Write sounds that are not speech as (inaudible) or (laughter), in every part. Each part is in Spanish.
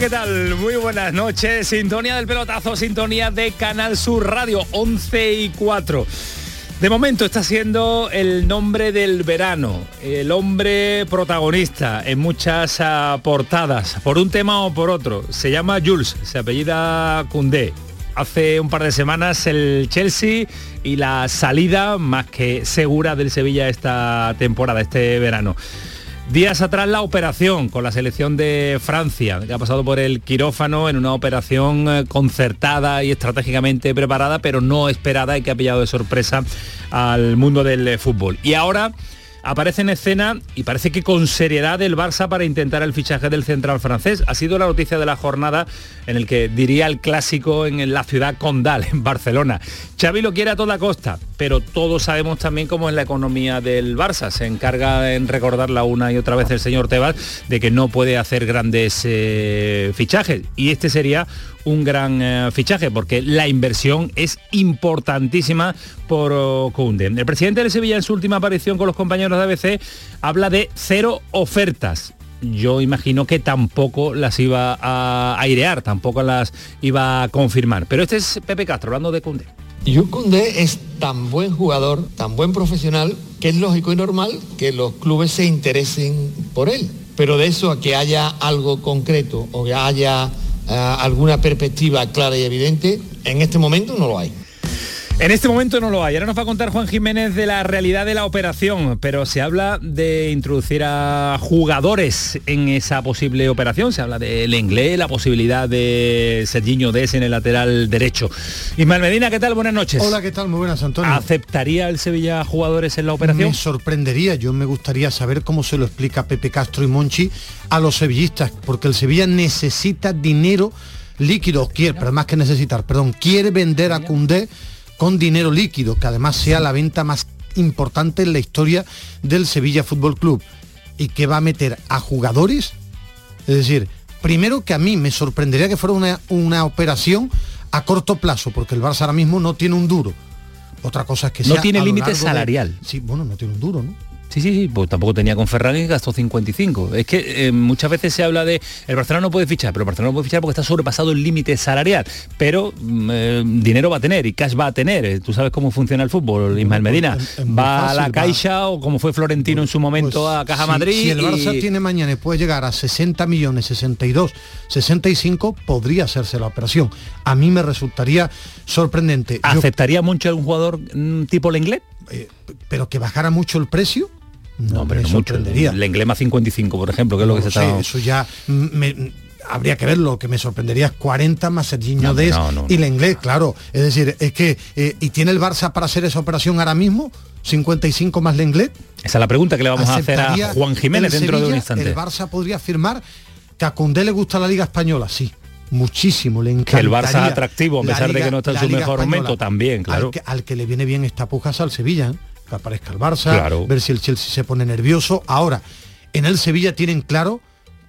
¿Qué tal? Muy buenas noches. Sintonía del pelotazo, sintonía de Canal Sur Radio 11 y 4. De momento está siendo el nombre del verano, el hombre protagonista en muchas ah, portadas, por un tema o por otro. Se llama Jules, se apellida Cundé. Hace un par de semanas el Chelsea y la salida más que segura del Sevilla esta temporada, este verano. Días atrás la operación con la selección de Francia, que ha pasado por el quirófano en una operación eh, concertada y estratégicamente preparada, pero no esperada y que ha pillado de sorpresa al mundo del eh, fútbol. Y ahora aparece en escena y parece que con seriedad el Barça para intentar el fichaje del central francés. Ha sido la noticia de la jornada en el que diría el clásico en la ciudad condal, en Barcelona. Xavi lo quiere a toda costa, pero todos sabemos también cómo es la economía del Barça. Se encarga en recordarla una y otra vez el señor Tebas de que no puede hacer grandes eh, fichajes. Y este sería un gran eh, fichaje porque la inversión es importantísima por oh, Koundé. El presidente de Sevilla en su última aparición con los compañeros de ABC habla de cero ofertas yo imagino que tampoco las iba a airear, tampoco las iba a confirmar. Pero este es Pepe Castro hablando de Cundé. Koundé es tan buen jugador, tan buen profesional, que es lógico y normal que los clubes se interesen por él. Pero de eso a que haya algo concreto o que haya alguna perspectiva clara y evidente, en este momento no lo hay. En este momento no lo hay. Ahora nos va a contar Juan Jiménez de la realidad de la operación, pero se habla de introducir a jugadores en esa posible operación. Se habla del inglés, la posibilidad de Serginho Des en el lateral derecho. Ismael Medina, ¿qué tal? Buenas noches. Hola, ¿qué tal? Muy buenas, Antonio. ¿Aceptaría el Sevilla jugadores en la operación? Me sorprendería. Yo me gustaría saber cómo se lo explica Pepe Castro y Monchi a los sevillistas, porque el Sevilla necesita dinero líquido, quiere, pero más que necesitar, perdón, quiere vender a Cundé con dinero líquido, que además sea la venta más importante en la historia del Sevilla Fútbol Club y que va a meter a jugadores, es decir, primero que a mí me sorprendería que fuera una, una operación a corto plazo, porque el Barça ahora mismo no tiene un duro. Otra cosa es que no tiene límite salarial. Sí, bueno, no tiene un duro, ¿no? Sí, sí, sí, pues tampoco tenía con Ferran y gastó 55. Es que eh, muchas veces se habla de el Barcelona no puede fichar, pero el Barcelona no puede fichar porque está sobrepasado el límite salarial. Pero mm, eh, dinero va a tener y cash va a tener. Eh, tú sabes cómo funciona el fútbol, Ismael Medina. va a la Caixa o como fue Florentino en su momento pues a Caja Madrid. Si el Barça tiene mañana y puede llegar a 60 millones, 62, 65, podría hacerse la operación. A mí me resultaría sorprendente. ¿Aceptaría mucho un jugador mm, tipo Lenglet? pero que bajara mucho el precio no, pero no mucho. El Englema 55, por ejemplo, que es lo que se está... Eso ya habría que verlo, que me sorprendería es 40 más Serginho Des y el inglés, claro. Es decir, es que, eh, ¿y tiene el Barça para hacer esa operación ahora mismo? 55 más Lenglet. Esa es la pregunta que le vamos a hacer a Juan Jiménez dentro de un instante. El Barça podría afirmar que a Condé le gusta la Liga Española, sí. Muchísimo, le encanta. El Barça es atractivo, a pesar de que no está en su mejor momento, también, claro. Al que, le viene bien esta pujas al Sevilla. ¿eh? Que aparezca el Barça, ver si el Chelsea se pone nervioso. Ahora, en el Sevilla tienen claro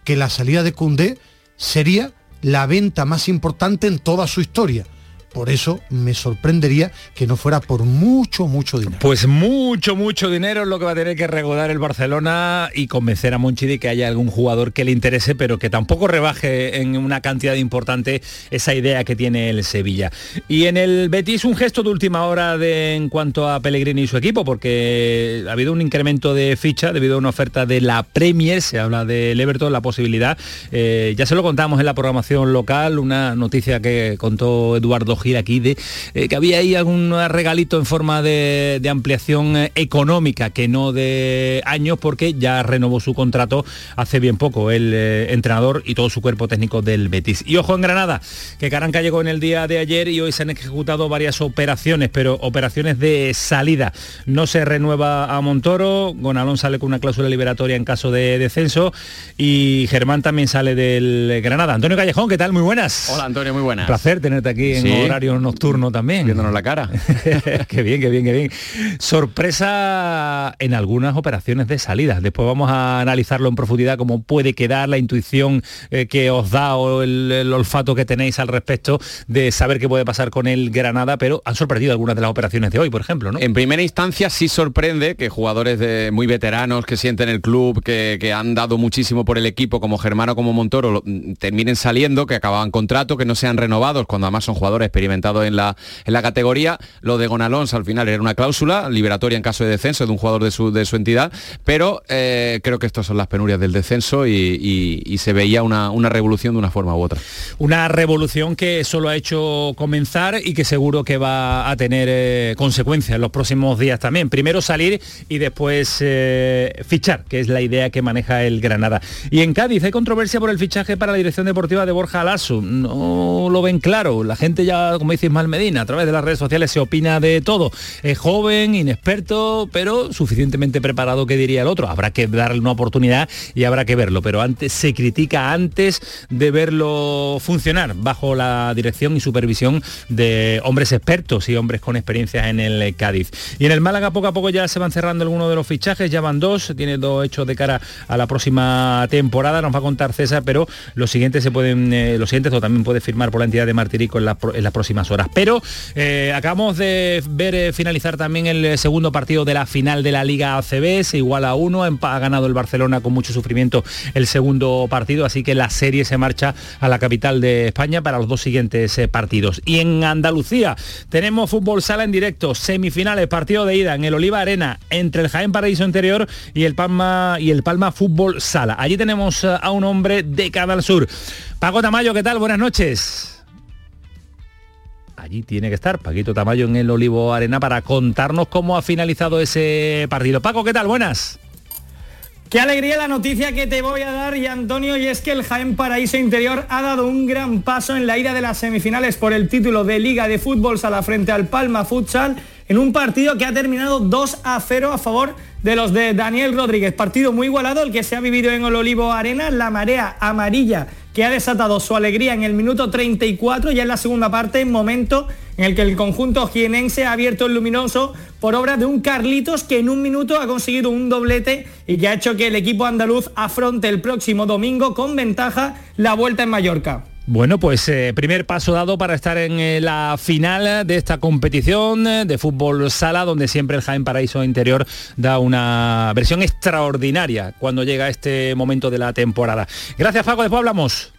que la salida de Cundé sería la venta más importante en toda su historia. Por eso me sorprendería que no fuera por mucho, mucho dinero. Pues mucho, mucho dinero es lo que va a tener que regodar el Barcelona y convencer a Monchi de que haya algún jugador que le interese, pero que tampoco rebaje en una cantidad importante esa idea que tiene el Sevilla. Y en el Betis un gesto de última hora en cuanto a Pellegrini y su equipo, porque ha habido un incremento de ficha debido a una oferta de la Premier, se habla del Everton, la posibilidad. Eh, ya se lo contamos en la programación local, una noticia que contó Eduardo Gil aquí de eh, que había ahí algún regalito en forma de, ampliación eh, económica, que no de años, porque ya renovó su contrato hace bien poco el entrenador y todo su cuerpo técnico del Betis. Y ojo en Granada, que Caranca llegó en el día de ayer y hoy se han ejecutado varias operaciones, pero operaciones de salida. No se renueva a Montoro, Gonalón sale con una cláusula liberatoria en caso de descenso y Germán también sale del Granada. Antonio Callejón, ¿qué tal? Muy buenas. Hola Antonio, muy buenas. Placer tenerte aquí en horario nocturno también. Viéndonos la cara. (laughs) qué bien, qué bien, qué bien. Sorpresa en algunas operaciones de salida. Después vamos a analizarlo en profundidad, cómo puede quedar la intuición eh, que os da o el, olfato que tenéis al respecto de saber qué puede pasar con el Granada, pero han sorprendido algunas de las operaciones de hoy, por ejemplo, ¿no? En primera instancia sí sorprende que jugadores de muy veteranos que sienten el club, que, que han dado muchísimo por el equipo, como Germano, como Montoro, mm, terminen saliendo, que acababan contrato, que no sean renovados, cuando además son jugadores experimentados en la, en la categoría. Lo de Gonalons al final era una cláusula liberatoria en caso de descenso de un jugador de su, de su entidad, pero eh, creo que estas son las penurias del descenso y, se veía una, una, revolución de una forma u otra. Una revolución que solo ha hecho comenzar y que seguro que va a tener eh, consecuencias en los próximos días también. Primero salir y después eh, fichar, que es la idea que maneja el Granada. Y en Cádiz hay controversia por el fichaje para la dirección deportiva de Borja Lasso. No lo ven claro. La gente ya, como dice Ismael Medina, a través de las redes sociales se opina de todo. Es joven, inexperto, pero suficientemente preparado que diría el otro. Habrá que darle una oportunidad y habrá que verlo. Pero antes se critica antes de verlo funcionar bajo la dirección y supervisión de hombres expertos y hombres con experiencias en el Cádiz. Y en el Málaga poco a poco ya se van cerrando algunos de los fichajes, ya van dos, tiene dos hechos de cara a la próxima temporada, nos va a contar César, pero los siguientes se pueden, eh, los siguientes también puede firmar por la entidad de Martirico en, las próximas horas. Pero eh, acabamos de ver eh, finalizar también el segundo partido de la final de la Liga ACB, se igual a uno, ha ganado el Barcelona con mucho sufrimiento el segundo partido, así que la serie se marcha a la capital de España para los dos siguientes partidos. Y en Andalucía tenemos fútbol sala en directo, semifinales, partido de ida en el Oliva Arena entre el Jaén Paraíso Interior y el Palma y el Palma Fútbol Sala. Allí tenemos eh, a un hombre de Canal Sur. Paco Tamayo, ¿qué tal? Buenas noches. Allí tiene que estar Paquito Tamayo en el Olivo Arena para contarnos cómo ha finalizado ese partido. Paco, ¿qué tal? Buenas. Qué alegría la noticia que te voy a dar, y Antonio, y es que el Jaén Paraíso Interior ha dado un gran paso en la ida de las semifinales por el título de Liga de Fútbol Sala frente al Palma Futsal en un partido que ha terminado 2 a 0 a favor de los de Daniel Rodríguez. Partido muy igualado el que se ha vivido en el Olivo Arena, la marea amarilla que ha desatado su alegría en el minuto 34, ya en la segunda parte, momento en el que el conjunto jienense ha abierto el luminoso por obra de un Carlitos que en un minuto ha conseguido un doblete y que ha hecho que el equipo andaluz afronte el próximo domingo con ventaja la vuelta en Mallorca. Bueno, pues eh, primer paso dado para estar en eh, la final de esta competición eh, de fútbol sala, donde siempre el Jaén Paraíso Interior da una versión extraordinaria cuando llega este momento de la temporada. Gracias, Paco, después hablamos.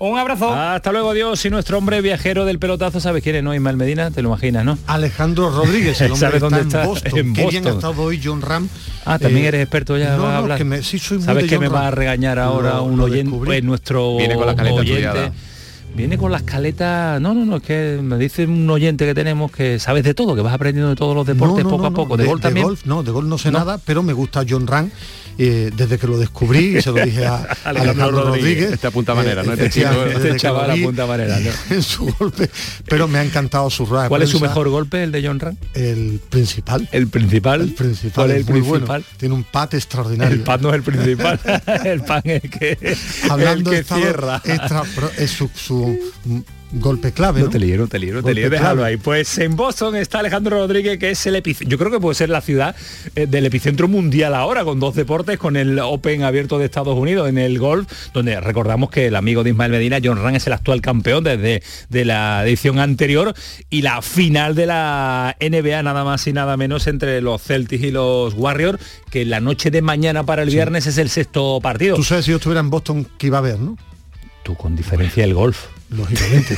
Un abrazo. Hasta luego, Dios. Y nuestro hombre viajero del pelotazo, ¿sabes quién es, no? Ismael Medina, te lo imaginas, ¿no? Alejandro Rodríguez, el (laughs) hombre dónde está, en Boston. En Qué bien ha estado hoy John Ram. Ah, también eh, eres experto ya no, a hablar. Que me, sí, soy muy ¿Sabes que me va a regañar ahora un oyente, pues, nuestro Viene con la oyente? Viene con la escaleta, no, no, no, es que me dice un oyente que tenemos que sabes de todo, que vas aprendiendo de todos los deportes poco a poco. ¿De, gol también? golf, no, de gol no sé nada, pero me gusta John Ram eh, desde que lo descubrí y se lo dije a (laughs) Alejandro, Rodríguez. Este apunta manera, ¿no? Este, este chaval apunta manera, ¿no? (laughs) En su golpe, pero me ha encantado su rueda ¿Cuál es su mejor golpe, el de John Ram? El principal. ¿El principal? El principal. es el muy principal? Bueno. Tiene un pat extraordinario. El pat no es el principal. (laughs) el pan es que, Hablando el que cierra. Extra, es su, su golpe clave. No, te lío, no te lío, no te lío, déjalo ahí. Pues en Boston está Alejandro Rodríguez, que es el epicentro. Yo creo que puede ser la ciudad eh, del epicentro mundial ahora, con dos deportes, con el Open abierto de Estados Unidos en el golf, donde recordamos que el amigo de Ismael Medina, John Ran, es el actual campeón desde de la edición anterior y la final de la NBA, nada más y nada menos, entre los Celtics y los Warriors, que la noche de mañana para el viernes es el sexto partido. Tú sabes si yo estuviera en Boston que iba a ver, ¿no? Tú con diferencia el golf Lógicamente,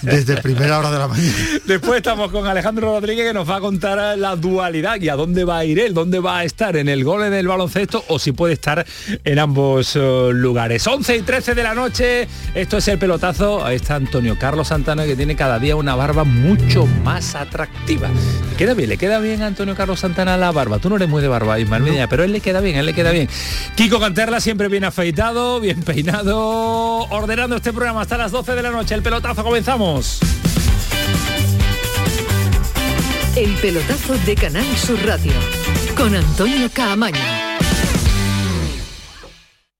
desde primera hora de la mañana. Después estamos con Alejandro Rodríguez que nos va a contar la dualidad y a dónde va a ir él, dónde va a estar, en el gol del baloncesto o si puede estar en ambos uh, lugares. 11 y 13 de la noche, esto es el pelotazo, ahí está Antonio Carlos Santana que tiene cada día una barba mucho más atractiva. Le queda bien, le queda bien a Antonio Carlos Santana la barba. Tú no eres muy de barba, Ismael Medina, pero él le queda bien, él le queda bien. Kiko Canterla siempre bien afeitado, bien peinado, ordenando este programa hasta las 12 de la noche. El pelotazo, comenzamos. El pelotazo de Canal Sur Radio con Antonio Caamaño.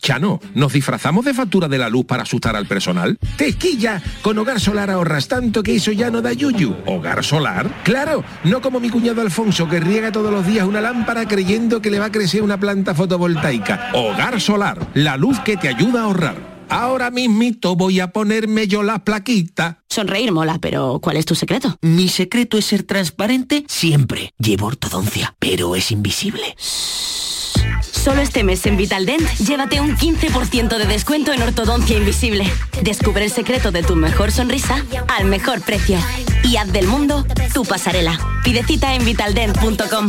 Chano, ¿nos disfrazamos de factura de la luz para asustar al personal? ¡Tequilla! Con Hogar Solar ahorras tanto que eso ya no da yuyu. ¿Hogar Solar? ¡Claro! No como mi cuñado Alfonso que riega todos los días una lámpara creyendo que le va a crecer una planta fotovoltaica. Hogar Solar, la luz que te ayuda a ahorrar. Ahora mismito voy a ponerme yo la plaquita. Sonreír mola, pero ¿cuál es tu secreto? Mi secreto es ser transparente siempre. Llevo ortodoncia, pero es invisible. Solo este mes en Vitaldent, llévate un 15% de descuento en ortodoncia invisible. Descubre el secreto de tu mejor sonrisa al mejor precio. Y haz del mundo tu pasarela. Pide cita en vitaldent.com.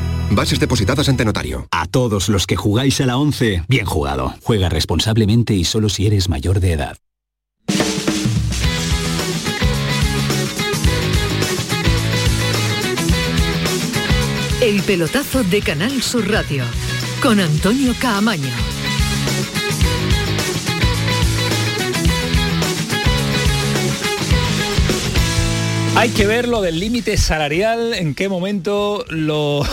Bases depositadas ante notario. A todos los que jugáis a la 11, bien jugado. Juega responsablemente y solo si eres mayor de edad. El pelotazo de Canal Sur Radio con Antonio Caamaño. Hay que ver lo del límite salarial, en qué momento (laughs) lo,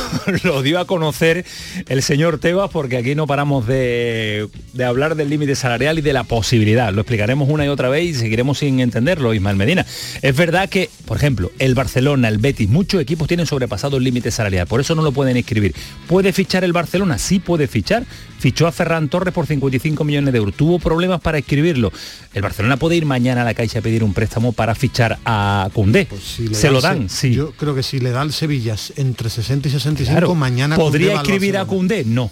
dio a conocer el señor Tebas, porque aquí no paramos de, de hablar del límite salarial y de la posibilidad. Lo explicaremos una y otra vez y seguiremos sin entenderlo, Ismael Medina. Es verdad que, por ejemplo, el Barcelona, el Betis, muchos equipos tienen sobrepasado el límite salarial, por eso no lo pueden inscribir. ¿Puede fichar el Barcelona? Sí puede fichar. Fichó a Ferran Torres por 55 millones de euros. Tuvo problemas para escribirlo. El Barcelona puede ir mañana a la Caixa a pedir un préstamo para fichar a Cundé. Si le Se da lo dan, sí. Yo creo que si le da el Sevilla entre 60 y 65, Claro. mañana ¿Podría al escribir a. Cundé? No.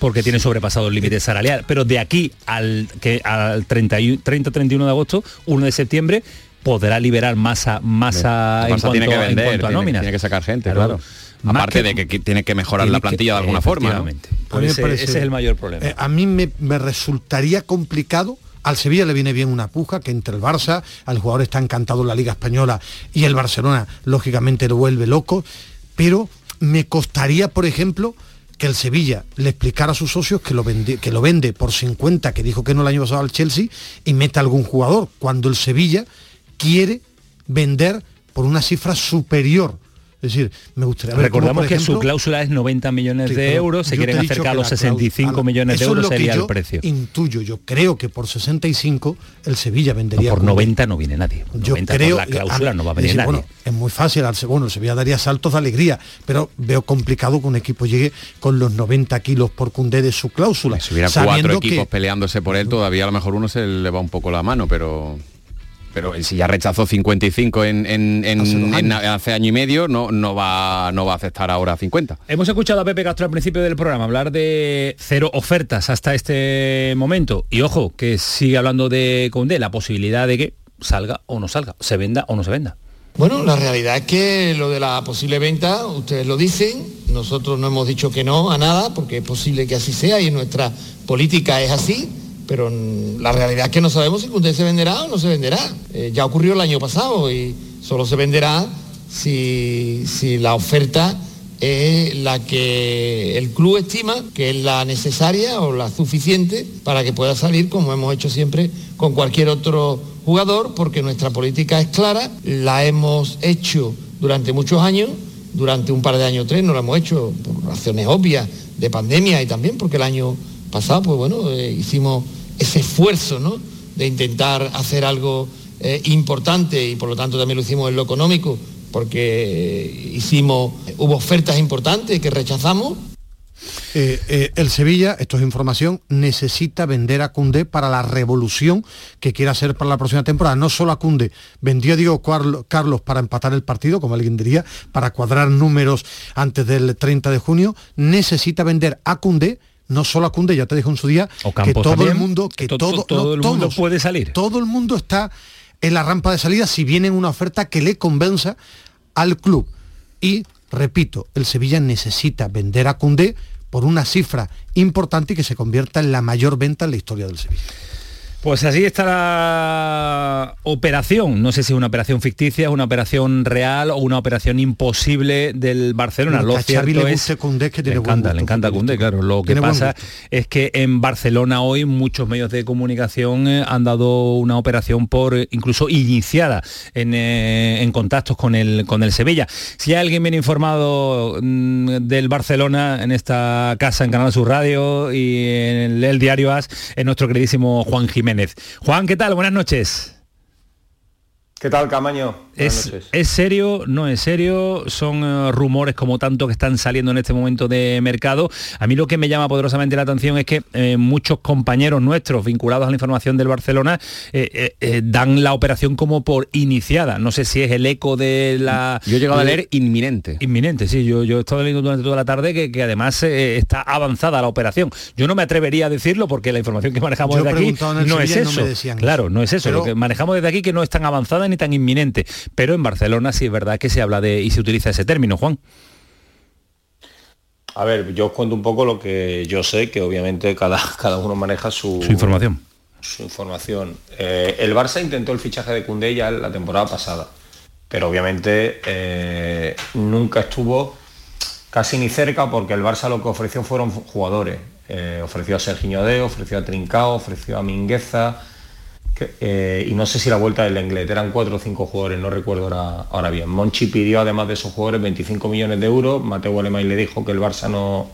Porque tiene sobrepasado el límite salarial. Pero de aquí al, que, al 30-31 de agosto, 1 de septiembre, podrá liberar masa, masa en cuanto, tiene que en vender, cuanto a tiene, nóminas. tiene que sacar gente, Claro. claro. Aparte que- de que, que tiene que mejorar Tiene la que- plantilla de alguna forma. ¿no? Ese, parece- ese es el mayor problema. Eh, a mí me, me resultaría complicado. Al Sevilla le viene bien una puja que entre el Barça, al jugador está encantado en la Liga Española y el Barcelona, lógicamente, lo vuelve loco. Pero me costaría, por ejemplo, que el Sevilla le explicara a sus socios que lo, vende, que lo vende por 50, que dijo que no el año pasado al Chelsea, y meta algún jugador, cuando el Sevilla quiere vender por una cifra superior. Es decir, me gustaría ver cómo, Recordamos por que ejemplo, su cláusula es 90 millones de euros, se quieren acercar a los la 65 cláusula- millones de euros sería yo el precio. Intuyo, yo creo que por 65 el Sevilla vendería. por con- 90 no viene nadie. Yo 90 creo por la cláusula a- no va a es venir decir, nadie. Bueno, es muy fácil, segundo el Sevilla daría saltos de alegría, pero veo complicado que un equipo llegue con los 90 kilos por Cundé de su cláusula. Si hubiera cuatro equipos que- peleándose por él, todavía a lo mejor uno se le va un poco la mano, pero pero si ya rechazó 55 en, en- en- Hace en- año y medio, no, no, va, no va a aceptar ahora 50. Hemos escuchado a Pepe Castro al principio del programa hablar de cero ofertas hasta este momento. Y ojo, que sigue hablando de Condé, la posibilidad de que salga o no salga, se venda o no se venda. Bueno, la realidad es que lo de la posible venta, ustedes lo dicen, nosotros no hemos dicho que no a nada, porque es posible que así sea y en nuestra política es así, pero la realidad es que no sabemos si usted se venderá o no se venderá. Eh, ya ocurrió el año pasado y solo se venderá si, si la oferta es la que el club estima que es la necesaria o la suficiente para que pueda salir como hemos hecho siempre con cualquier otro jugador, porque nuestra política es clara, la hemos hecho durante muchos años, durante un par de años tres no la hemos hecho por razones obvias de pandemia y también porque el año pasado, pues bueno, eh, hicimos ese esfuerzo, ¿no? De intentar hacer algo eh, importante y por lo tanto también lo hicimos en lo económico, porque eh, hicimos, hubo ofertas importantes que rechazamos eh, el Sevilla, esto es información, necesita vender a Cundé para la revolución que quiere hacer para la próxima temporada. No solo a Cundé, vendió a Diego Carlos para empatar el partido, como alguien diría, para cuadrar números antes del 30 de junio. Necesita vender a Cundé no solo a Cundé, ya te dijo en su día, que todo el mundo, que, todo, todo el mundo puede salir. Todo el mundo está en la rampa de salida si viene una oferta que le convenza al club. Y repito, el Sevilla necesita vender a Cundé por una cifra importante y que se convierta en la mayor venta en la historia del Sevilla. Pues así está la operación. No sé si es una operación ficticia, una operación real o una operación imposible del Barcelona. Lo cierto es que le encanta, le encanta Cundé, claro. Lo que pasa es que en Barcelona hoy muchos medios de comunicación eh, han dado una operación por eh, incluso iniciada eh, en, contactos con el con el Sevilla. Si alguien viene informado mm, del Barcelona en esta casa en Canal Sur Radio y en el, diario AS, es nuestro queridísimo Juan Jiménez Juan, ¿qué tal? Buenas noches. ¿Qué tal, Camaño? Es, es, serio? ¿No es serio? ¿Son eh, rumores como tanto que están saliendo en este momento de mercado? A mí lo que me llama poderosamente la atención es que eh, muchos compañeros nuestros vinculados a la información del Barcelona eh, dan la operación como por iniciada. No sé si es el eco de la... Yo he llegado a leer inminente. Inminente, sí. Yo, yo he estado leyendo durante toda la tarde que, además está avanzada la operación. Yo no me atrevería a decirlo porque la información que manejamos desde aquí no es eso. claro, no es eso. Lo que manejamos desde aquí que no es tan avanzada ni tan inminente pero en Barcelona sí es verdad que se habla de y se utiliza ese término, Juan. A ver, yo os cuento un poco lo que yo sé, que obviamente cada, cada uno maneja su, información. Su información. Eh, el Barça intentó el fichaje de Cundé ya la temporada pasada, pero obviamente eh, nunca estuvo casi ni cerca porque el Barça lo que ofreció fueron jugadores. Eh, ofreció a Sergio De, ofreció a Trincao, ofreció a Mingueza, eh, y no sé si la vuelta del Lenglet, eran cuatro o cinco jugadores, no recuerdo ahora, bien. Monchi pidió además de esos jugadores 25 millones de euros, Mateo Alemán le dijo que el Barça no,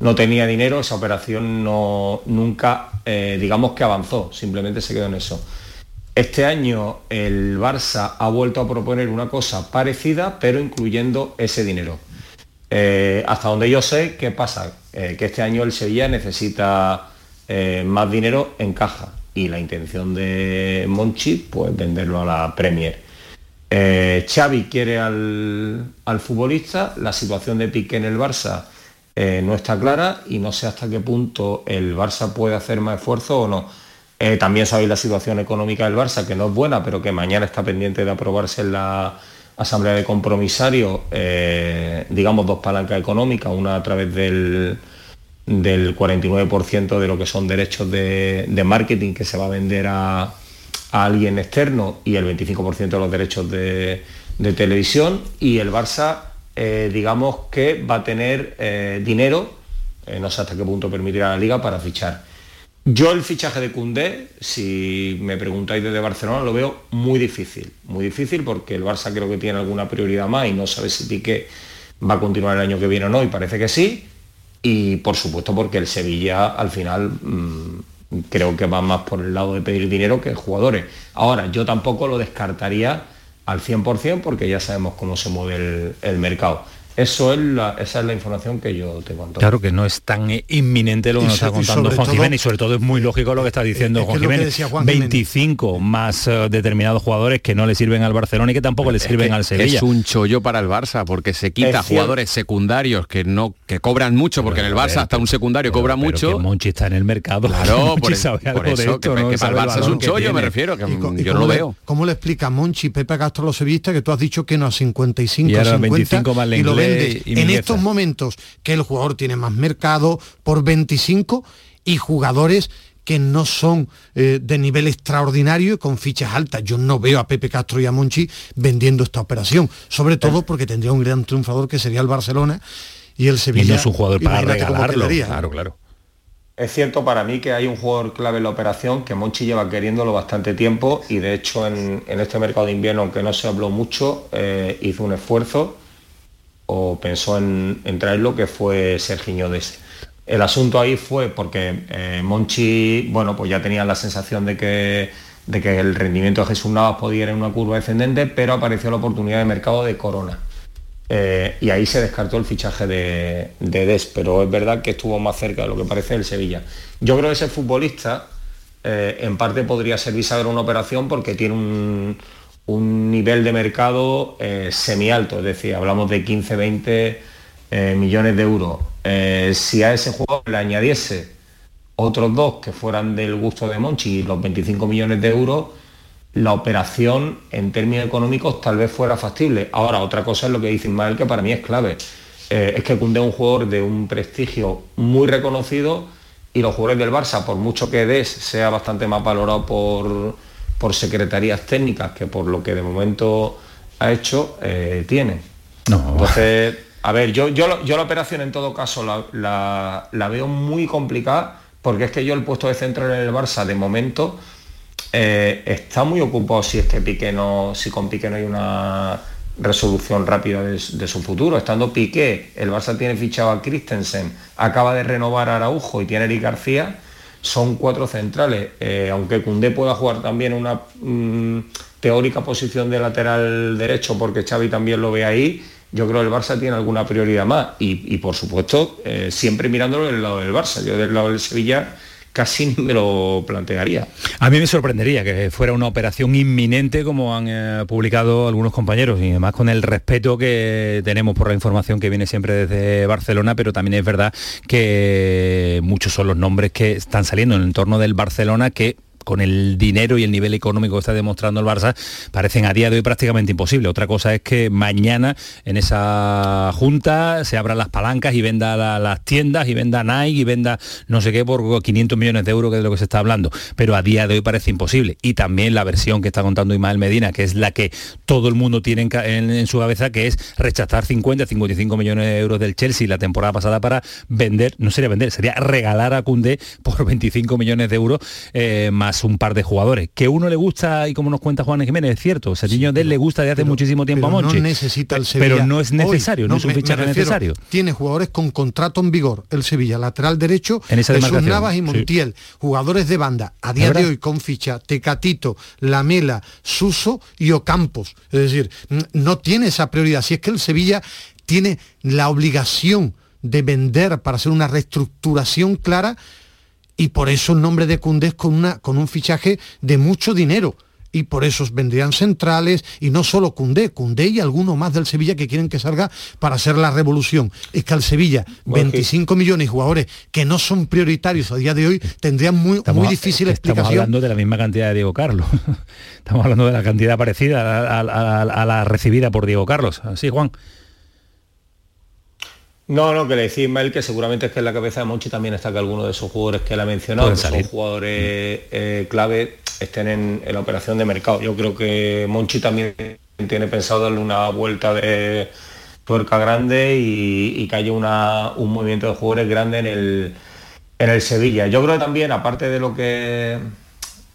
no tenía dinero, esa operación no, nunca, eh, digamos que avanzó, simplemente se quedó en eso. Este año el Barça ha vuelto a proponer una cosa parecida, pero incluyendo ese dinero. Eh, hasta donde yo sé, ¿qué pasa? que este año el Sevilla necesita más dinero en caja y la intención de Monchi, pues venderlo a la Premier. Eh, Xavi quiere al, futbolista, la situación de Piqué en el Barça eh, no está clara y no sé hasta qué punto el Barça puede hacer más esfuerzo o no. Eh, también sabéis la situación económica del Barça, que no es buena, pero que mañana está pendiente de aprobarse en la Asamblea de Compromisarios, digamos, dos palancas económicas, una a través del, del 49% de lo que son derechos de, marketing que se va a vender a, alguien externo y el 25% de los derechos de, televisión. Y el Barça eh, digamos que va a tener eh, dinero, eh, no sé hasta qué punto permitirá la liga para fichar. Yo el fichaje de Cundé, si me preguntáis desde Barcelona, lo veo muy difícil, muy difícil porque el Barça creo que tiene alguna prioridad más y no sabe si Piqué va a continuar el año que viene o no y parece que sí y por supuesto porque el Sevilla al final mm, creo que va más por el lado de pedir dinero que jugadores. Ahora, yo tampoco lo descartaría al 100% porque ya sabemos cómo se mueve el mercado. Eso es la, esa es la información que yo te cuento. Claro que no es tan inminente lo que nos está contando Juan Jiménez y sobre todo es muy lógico lo que está diciendo Juan, Jiménez. 25 más eh, determinados jugadores que no le sirven al Barcelona y que tampoco le sirven al Sevilla. Es un chollo para el Barça porque se quita jugadores secundarios que no que cobran mucho porque en el Barça hasta un secundario cobra mucho. Monchi está en el mercado. Claro, (laughs) por, eso, que, para el Barça es un chollo, me refiero, que yo no lo veo. ¿Cómo le explica Monchi Pepe Castro los sevillistas que tú has dicho que no a 55 y 50 25 más lo en estos momentos que el jugador tiene más mercado por 25 y jugadores que no son eh, de nivel extraordinario y con fichas altas. Yo no veo a Pepe Castro y a Monchi vendiendo esta operación, sobre todo porque tendría un gran triunfador que sería el Barcelona y el Sevilla. Y no es un jugador para regalarlo. Claro, claro. Es cierto para mí que hay un jugador clave en la operación que Monchi lleva queriéndolo bastante tiempo y de hecho en, en este mercado de invierno, aunque no se habló mucho, eh, hizo un esfuerzo o pensó en, en traerlo que fue Sergiño Dese. El asunto ahí fue porque eh, Monchi, bueno, pues ya tenía la sensación de que, de que el rendimiento de Jesús Navas podía ir en una curva descendente, pero apareció la oportunidad de mercado de Corona. Eh, y ahí se descartó el fichaje de, de Des, pero es verdad que estuvo más cerca de lo que parece el Sevilla. Yo creo que ese futbolista eh, en parte podría ser bisagra una operación porque tiene un, un nivel de mercado eh, semi-alto, es decir, hablamos de 15, 20 eh, millones de euros. Eh, si a ese jugador le añadiese otros dos que fueran del gusto de Monchi los 25 millones de euros, la operación en términos económicos tal vez fuera factible. Ahora, otra cosa es lo que dice Ismael, que para mí es clave. Es que Cundé es un jugador de un prestigio muy reconocido y los jugadores del Barça, por mucho que Des sea bastante más valorado por, por secretarías técnicas que por lo que de momento ha hecho, eh, tiene. Entonces, a ver, yo, yo, yo la operación en todo caso la, la- la veo muy complicada porque es que yo el puesto de central en el Barça de momento eh, está muy ocupado si es que Piqué no, si con Piqué no hay una resolución rápida de, de su futuro. Estando Piqué, el Barça tiene fichado a Christensen, acaba de renovar a Araujo y tiene a Eric García, son cuatro centrales. Eh, aunque Cundé pueda jugar también una mm, teórica posición de lateral derecho, porque Xavi también lo ve ahí, yo creo que el Barça tiene alguna prioridad más. Y, por supuesto, eh, siempre mirándolo del lado del Barça. Yo del lado del Sevilla casi (laughs) ni me lo plantearía. A mí me sorprendería que fuera una operación inminente como han eh, publicado algunos compañeros y además con el respeto que tenemos por la información que viene siempre desde Barcelona, pero también es verdad que muchos son los nombres que están saliendo en el entorno del Barcelona que con el dinero y el nivel económico que está demostrando el Barça, parecen a día de hoy prácticamente imposible. Otra cosa es que mañana en esa junta se abran las palancas y venda la- las tiendas y venda Nike y venda no sé qué por 500 millones de euros, que es de lo que se está hablando. Pero a día de hoy parece imposible. Y también la versión que está contando Ismael Medina, que es la que todo el mundo tiene en su cabeza, que es rechazar 50, 55 millones de euros del Chelsea la temporada pasada para vender, no sería vender, sería regalar a Cundé por 25 millones de euros eh, más un par de jugadores. Que uno le gusta, y como nos cuenta Juan Jiménez, es cierto, Sergiño de él le gusta de hace muchísimo tiempo a Monchi. no necesita el Sevilla. Pero no es hoy. necesario, no, es un fichaje necesario. Tiene jugadores con contrato en vigor. El Sevilla, lateral derecho, En esa Jesús Navas y sí. Montiel. Jugadores de banda. A día ¿Es de hoy con ficha Tecatito, Lamela, Suso y Ocampos. Es decir, no tiene esa prioridad. Si es que el Sevilla tiene la obligación de vender para hacer una reestructuración clara y por eso el nombre de Cundé es con, una, con un fichaje de mucho dinero. Y por eso vendrían centrales y no solo Cundé, Cundé y alguno más del Sevilla que quieren que salga para hacer la revolución. Es que al Sevilla, Bueno, 25 millones de jugadores que no son prioritarios a día de hoy, tendrían muy, Estamos, muy difícil estamos explicación. hablando de la misma cantidad de Diego Carlos. (laughs) estamos hablando de la cantidad parecida a, a- a- a la recibida por Diego Carlos. Así, Juan. No, no, que le decía Ismael que seguramente es que en la cabeza de Monchi también está que algunos de esos jugadores que él ha mencionado, que son jugadores eh, clave, estén en, en la operación de mercado. Yo creo que Monchi también tiene pensado darle una vuelta de tuerca grande y, y que haya una- un movimiento de jugadores grande en el, en el Sevilla. Yo creo que también, aparte de lo que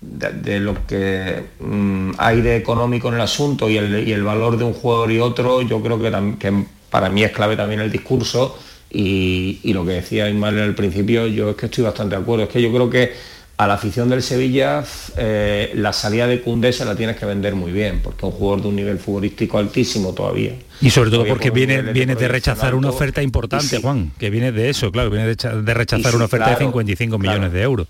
de, de lo que mm, hay de económico en el asunto y el, y el valor de un jugador y otro, yo creo que, que para mí es clave también el discurso y, y lo que decía Ismael al principio, yo es que estoy bastante de acuerdo. Es que yo creo que a la afición del Sevilla eh, la salida de Cundé se la tienes que vender muy bien, porque es un jugador de un nivel futbolístico altísimo todavía. Y sobre todo Todavía porque viene, viene de rechazar una oferta importante, sí, Juan, que viene de eso, claro, viene de, echa- de rechazar una oferta de claro, 55 millones claro. de euros.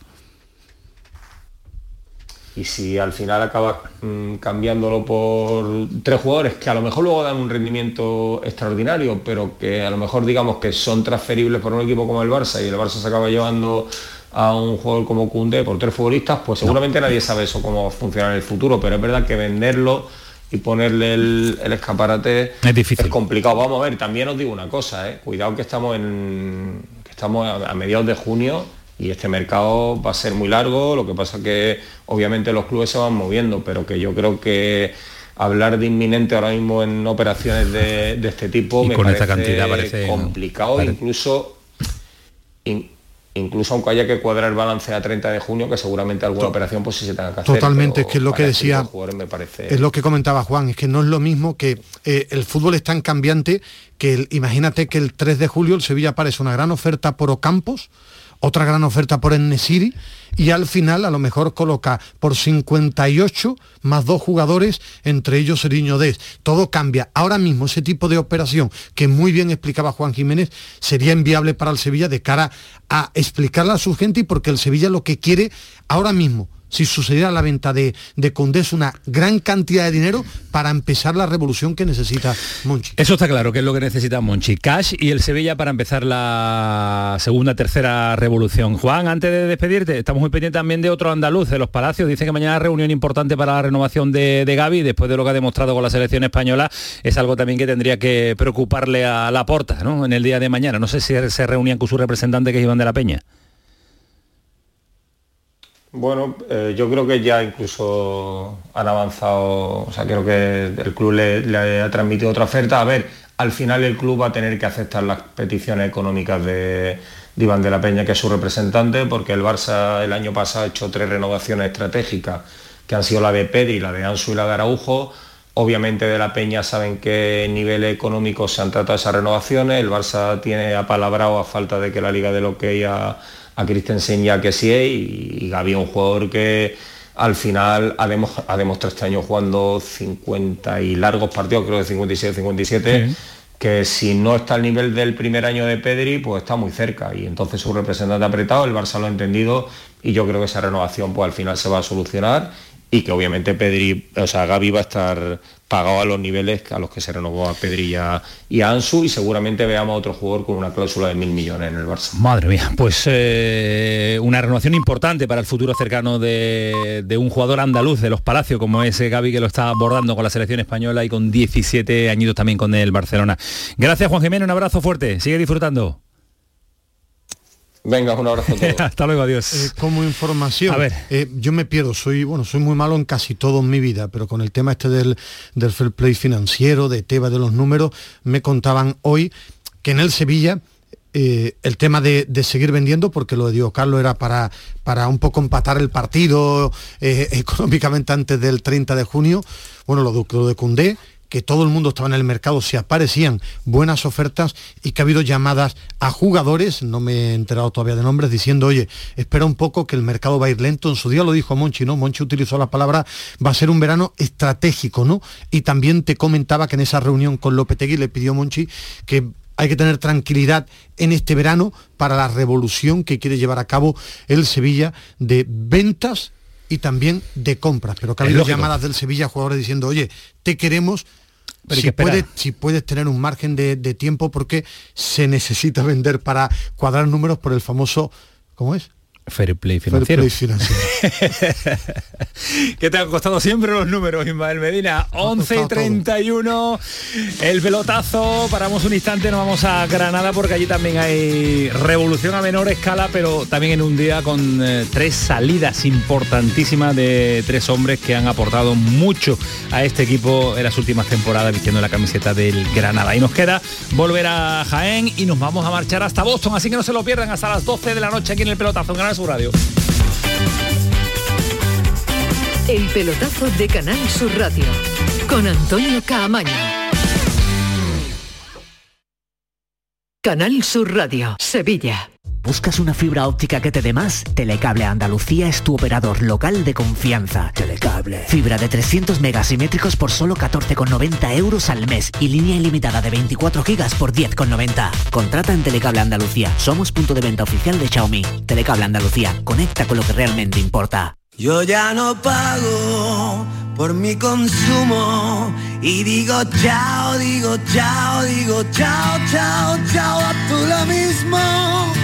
Y si al final acabas mm, cambiándolo por tres jugadores que a lo mejor luego dan un rendimiento extraordinario, pero que a lo mejor digamos que son transferibles por un equipo como el Barça y el Barça se acaba llevando a un jugador como Koundé por tres futbolistas, pues seguramente nadie sabe eso cómo va a funcionar en el futuro, pero es verdad que venderlo y ponerle el, el escaparate Es difícil. complicado. Vamos a ver, también os digo una cosa, ¿eh? cuidado que estamos en que estamos a, a mediados de junio y este mercado va a ser muy largo, lo que pasa que obviamente los clubes se van moviendo, pero que yo creo que hablar de inminente ahora mismo en operaciones de, este tipo y me con parece, esta cantidad parece complicado, parece- incluso in- incluso aunque haya que cuadrar el balance a 30 de junio, que seguramente alguna operación pues sí se tenga que hacer. Totalmente, es que es lo que decía- me parece Es lo que comentaba Juan, es que no es lo mismo que eh, el fútbol es tan cambiante que el- imagínate que el 3 de julio el Sevilla aparece una gran oferta por Ocampos, otra gran oferta por Enesiri y al final a lo mejor coloca por 58 más dos jugadores, entre ellos Seriño Des. Todo cambia. Ahora mismo ese tipo de operación que muy bien explicaba Juan Jiménez sería inviable para el Sevilla de cara a explicarla a su gente y porque el Sevilla lo que quiere ahora mismo si sucediera la venta de, de Condé es una gran cantidad de dinero para empezar la revolución que necesita Monchi. Eso está claro, que es lo que necesita Monchi. Cash y el Sevilla para empezar la segunda, tercera revolución. Juan, antes de despedirte, estamos muy pendientes también de otro andaluz, de los Palacios. Dice que mañana reunión importante para la renovación de, de Gaby, después de lo que ha demostrado con la selección española, es algo también que tendría que preocuparle a la porta ¿no? en el día de mañana. No sé si se reunían con su representante, que es Iván de la Peña. Bueno, eh, yo creo que ya incluso han avanzado, o sea, creo que el club le, ha transmitido otra oferta. A ver, al final el club va a tener que aceptar las peticiones económicas de, de Iván de la Peña, que es su representante, porque el Barça el año pasado ha hecho tres renovaciones estratégicas, que han sido la de Pedri, la de Ansu y la de Araujo. Obviamente de la Peña saben qué nivel económico se han tratado esas renovaciones. El Barça tiene apalabrado a falta de que la Liga de lo que a Christensen ya que sí y, y Gaby un jugador que al final ha, demo- ha demostrado este año jugando 50 y largos partidos, creo que 57, 57, Sí. que si no está al nivel del primer año de Pedri, pues está muy cerca. Y entonces su representante ha apretado, el Barça lo ha entendido y yo creo que esa renovación pues al final se va a solucionar y que obviamente Pedri, o sea, Gaby va a estar pagado a los niveles a los que se renovó a Pedri y a, y Ansu y seguramente veamos a otro jugador con una cláusula de mil millones en el Barça. Madre mía, pues eh, una renovación importante para el futuro cercano de, de un jugador andaluz de los Palacios, como es eh, Gaby, que lo está abordando con la selección española y con 17 añitos también con el Barcelona. Gracias Juan Jiménez, un abrazo fuerte, sigue disfrutando. Venga, un abrazo a todos. (laughs) Hasta luego, adiós. Eh, como información, A ver. eh, yo me pierdo, soy bueno, soy muy malo en casi todo en mi vida, pero con el tema este del, del fair play financiero, de tema de los números, me contaban hoy que en el Sevilla eh, el tema de, de seguir vendiendo, porque lo de Diego Carlos era para, para un poco empatar el partido eh, (laughs) económicamente antes del 30 de junio, bueno, lo de, lo de Cundé, que todo el mundo estaba en el mercado, se aparecían buenas ofertas y que ha habido llamadas a jugadores, no me he enterado todavía de nombres, diciendo, oye, espera un poco que el mercado va a ir lento. En su día lo dijo Monchi, ¿no? Monchi utilizó la palabra, va a ser un verano estratégico, ¿no? Y también te comentaba que en esa reunión con Lopetegui le pidió Monchi que hay que tener tranquilidad en este verano para la revolución que quiere llevar a cabo el Sevilla de ventas y también de compras. Pero que ha habido llamadas del Sevilla a jugadores diciendo, oye, te queremos, Pero si puedes, si puedes tener un margen de, de tiempo porque se necesita (laughs) vender para cuadrar números por el famoso, ¿cómo es? Fair play Fair financiero. play financiero. (laughs) que te han costado siempre los números, Ismael Medina. 11 y 31, el pelotazo. Paramos un instante, nos vamos a Granada porque allí también hay revolución a menor escala, pero también en un día con eh, tres salidas importantísimas de tres hombres que han aportado mucho a este equipo en las últimas temporadas vistiendo la camiseta del Granada. Y nos queda volver a Jaén y nos vamos a marchar hasta Boston, así que no se lo pierdan hasta las 12 de la noche aquí en el pelotazo en Sur Radio. El pelotazo de Canal Sur Radio con Antonio Caamaño. Canal Sur Radio, Sevilla. ¿Buscas una fibra óptica que te dé más? Telecable Andalucía es tu operador local de confianza. Telecable. Fibra de 300 megasimétricos por solo 14,90 euros al mes y línea ilimitada de 24 gigas por 10,90. Contrata en Telecable Andalucía. Somos punto de venta oficial de Xiaomi. Telecable Andalucía. Conecta con lo que realmente importa. Yo ya no pago por mi consumo y digo chao, digo chao, digo chao, chao, chao, a tú lo mismo.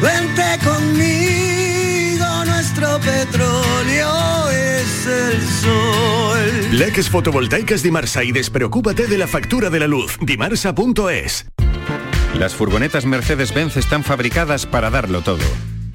Vente conmigo, nuestro petróleo es el sol. Leques fotovoltaicas Dimarsa y despreocúpate de la factura de la luz. Dimarsa.es. Las furgonetas Mercedes-Benz están fabricadas para darlo todo.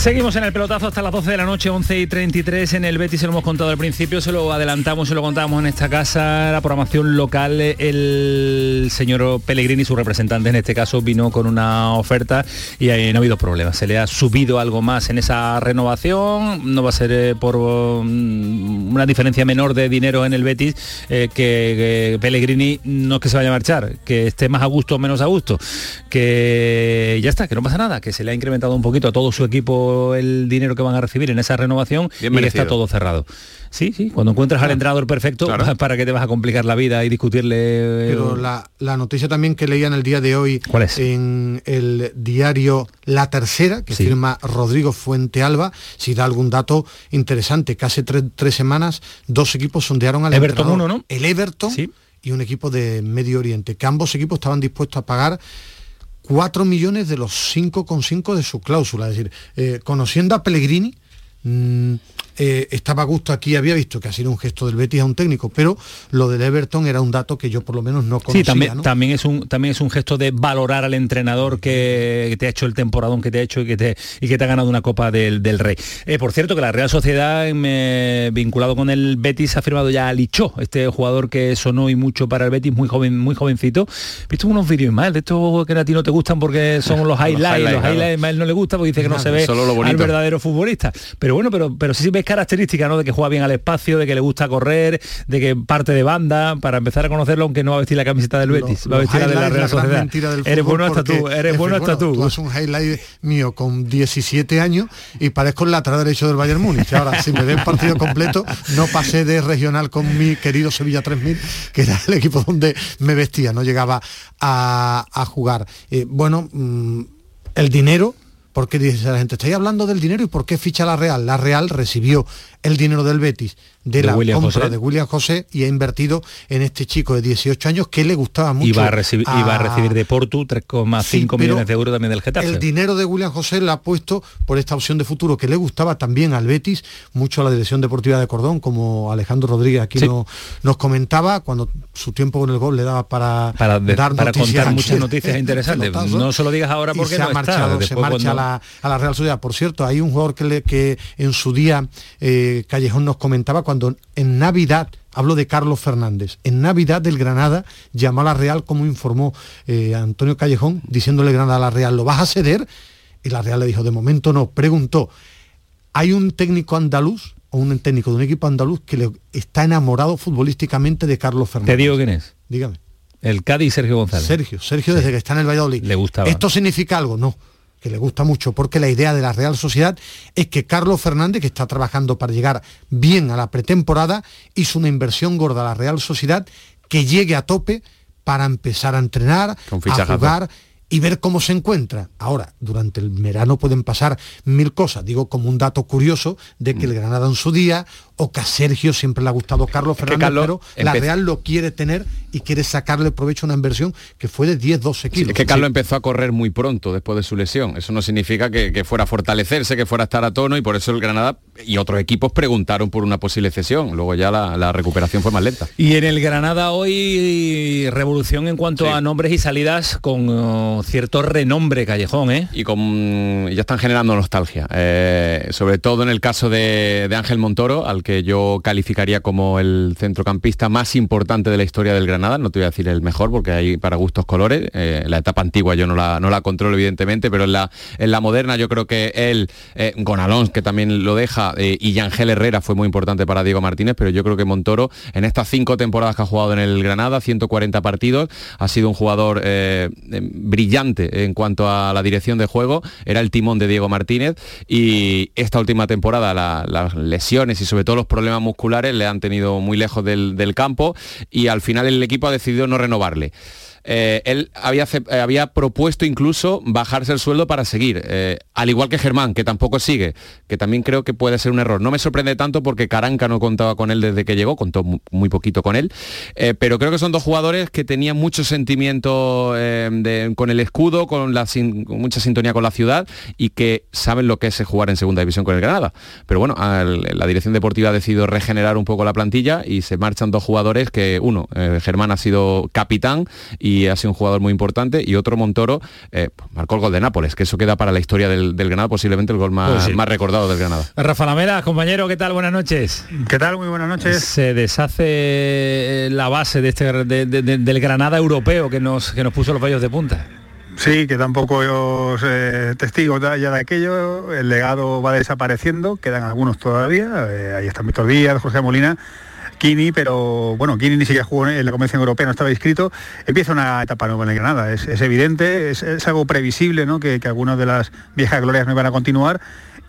Seguimos en el pelotazo hasta las 12 de la noche, 11 y 33 en el Betis, se lo hemos contado al principio, se lo adelantamos, se lo contábamos en esta casa, la programación local, el señor Pellegrini, su representante en este caso, vino con una oferta y ahí no ha habido problemas, se le ha subido algo más en esa renovación, no va a ser eh, por mm, una diferencia menor de dinero en el Betis, eh, que, que Pellegrini no es que se vaya a marchar, que esté más a gusto o menos a gusto, que ya está, que no pasa nada, que se le ha incrementado un poquito a todo su equipo el dinero que van a recibir en esa renovación Bien y merecido. está todo cerrado. Sí, sí, cuando encuentras al entrenador perfecto, (laughs) ¿para qué te vas a complicar la vida y discutirle? eh, Pero la, la noticia también que leía en el día de hoy en el diario La Tercera, que firma Rodrigo Fuente Alba, si da algún dato interesante, que hace tres, tres semanas dos equipos sondearon al Everton entrenador. uno, ¿no? El Everton y un equipo de Medio Oriente, que ambos equipos estaban dispuestos a pagar 4 millones de los 5,5 de su cláusula. Es decir, eh, conociendo a Pellegrini, mm, eh, estaba a gusto aquí, había visto que ha sido un gesto del Betis a un técnico, pero lo del Everton era un dato que yo por lo menos no conocía. Sí, también, ¿no? también, es un, también es un gesto de valorar al entrenador que, que te ha hecho el temporadón que te ha hecho y que te, y que te ha ganado una Copa del, del Rey. Eh, por cierto, que la Real Sociedad, eh, vinculado con el Betis, ha firmado ya a Lichó, este jugador que sonó y mucho para el Betis, muy joven, muy jovencito. He visto unos vídeos más de estos que a ti no te gustan porque son los highlights, los highlights, highlights, claro. más a él no le gusta porque dice que no se ve solo lo al verdadero futbolista. Pero bueno, pero, pero sí ves características, ¿no? De que juega bien al espacio, de que le gusta correr, de que parte de banda, para empezar a conocerlo, aunque no va a vestir la camiseta del Betis, va a vestir la de la Real gran Sociedad. mentira del Eres bueno hasta tú, eres en bueno hasta tú. Tú haces un highlight mío con 17 años y parezco el lateral derecho del Bayern Múnich. Ahora, si me el partido completo, no pasé de regional con mi querido Sevilla 3000, que era el equipo donde me vestía, no llegaba a, a jugar. Eh, bueno, mm, el dinero, ¿por qué dice la gente? Estoy hablando del dinero y por qué ficha la Real. La Real recibió el dinero del Betis de, De la William compra José. de William José y ha invertido en este chico de 18 años que le gustaba mucho. Y va a recibir, y va a a- recibir de Portu 3,5 Sí, pero millones de euros también del Getafe. el dinero de William José lo ha puesto por esta opción de futuro que le gustaba también al Betis, mucho a la dirección deportiva de Cordón, como Alejandro Rodríguez aquí Sí. no- nos comentaba, cuando su tiempo con el gol le daba para, para, de- dar para noticias contar muchas noticias interesantes. (laughs) No se lo digas ahora Y porque se no ha marchado, está. se marcha cuando- a, la, a la Real Sociedad. Por cierto, hay un jugador que, le- que en su día eh, Callejón nos comentaba cuando en Navidad Hablo de Carlos Fernández. En Navidad del Granada llamó a la Real, como informó eh, Antonio Callejón, diciéndole Granada a la Real, ¿lo vas a ceder? Y la Real le dijo, de momento no. Preguntó, ¿hay un técnico andaluz o un técnico de un equipo andaluz que le está enamorado futbolísticamente de Carlos Fernández? Te digo quién es. Dígame. El Cádiz Sergio González. Sergio, Sergio desde que está en el Valladolid. Le gustaba. ¿Esto significa algo? No, que le gusta mucho, porque la idea de la Real Sociedad es que Carlos Fernández, que está trabajando para llegar bien a la pretemporada, hizo una inversión gorda a la Real Sociedad que llegue a tope para empezar a entrenar, a jugar y ver cómo se encuentra. Ahora, durante el verano pueden pasar mil cosas. Digo como un dato curioso de Mm. que el Granada en su día o que a Sergio siempre le ha gustado Carlos que Fernández, Carlos pero la Real lo quiere tener y quiere sacarle provecho a una inversión que fue de 10-12 kilos. Es que Carlos empezó a correr muy pronto después de su lesión. Eso no significa que, que fuera a fortalecerse, que fuera a estar a tono y por eso el Granada y otros equipos preguntaron por una posible cesión. Luego ya la, la recuperación fue más lenta. Y en el Granada hoy revolución en cuanto a nombres y salidas con oh, cierto renombre callejón, ¿eh? Y con ya están generando nostalgia. Eh, sobre todo en el caso de, de Ángel Montoro, al que yo calificaría como el centrocampista más importante de la historia del Granada. No te voy a decir el mejor porque hay para gustos colores. Eh, la etapa antigua yo no la, no la controlo evidentemente, pero en la, en la moderna yo creo que él, eh, Gonalons, que también lo deja, eh, y Yangel Herrera fue muy importante para Diego Martínez, pero yo creo que Montoro en estas cinco temporadas que ha jugado en el Granada, 140 partidos, ha sido un jugador eh, eh, brillante en cuanto a la dirección de juego, era el timón de Diego Martínez y esta última temporada la- las lesiones y sobre todo los problemas musculares le han tenido muy lejos del, del campo y al final el equipo ha decidido no renovarle. Eh, él había, eh, había propuesto incluso bajarse el sueldo para seguir, eh, al igual que Germán, que tampoco sigue, que también creo que puede ser un error. No me sorprende tanto porque Caranca no contaba con él desde que llegó, contó mu- muy poquito con él, pero creo que son dos jugadores que tenían mucho sentimiento con el escudo, con, la mucha sintonía con la ciudad y que saben lo que es jugar en segunda división con el Granada. Pero bueno, la dirección deportiva ha decidido regenerar un poco la plantilla y se marchan dos jugadores que uno, Germán ha sido capitán y ha sido un jugador muy importante y otro Montoro eh, marcó el gol de Nápoles, que eso queda para la historia del, del Granada posiblemente el gol más, Pues sí. más recordado del Granada. Rafa Lamela, compañero, ¿qué tal? Buenas noches. ¿Qué tal? Muy buenas noches. Se deshace eh, la base de este, de- de- de- del Granada europeo que nos, que nos puso los vallos de punta. Sí, que tampoco os eh, testigos de- ya de aquello, el legado va desapareciendo, quedan algunos todavía, eh, ahí están Víctor Díaz, Jorge Molina, Kini, pero bueno, Kini ni siquiera jugó en la Convención Europea, no estaba inscrito, empieza una etapa nueva en el Granada, es, evidente, es, algo previsible, ¿no? que, que algunas de las viejas glorias no iban a continuar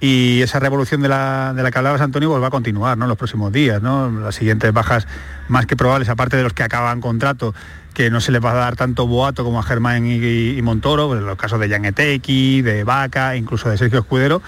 y esa revolución de la, de la que hablabas Antonio pues va a continuar ¿no? en los próximos días, ¿no? las siguientes bajas más que probables, aparte de los que acaban contrato, que no se les va a dar tanto boato como a Germán y, Montoro, pues, los casos de Jan de Vaca, incluso de Sergio Escudero.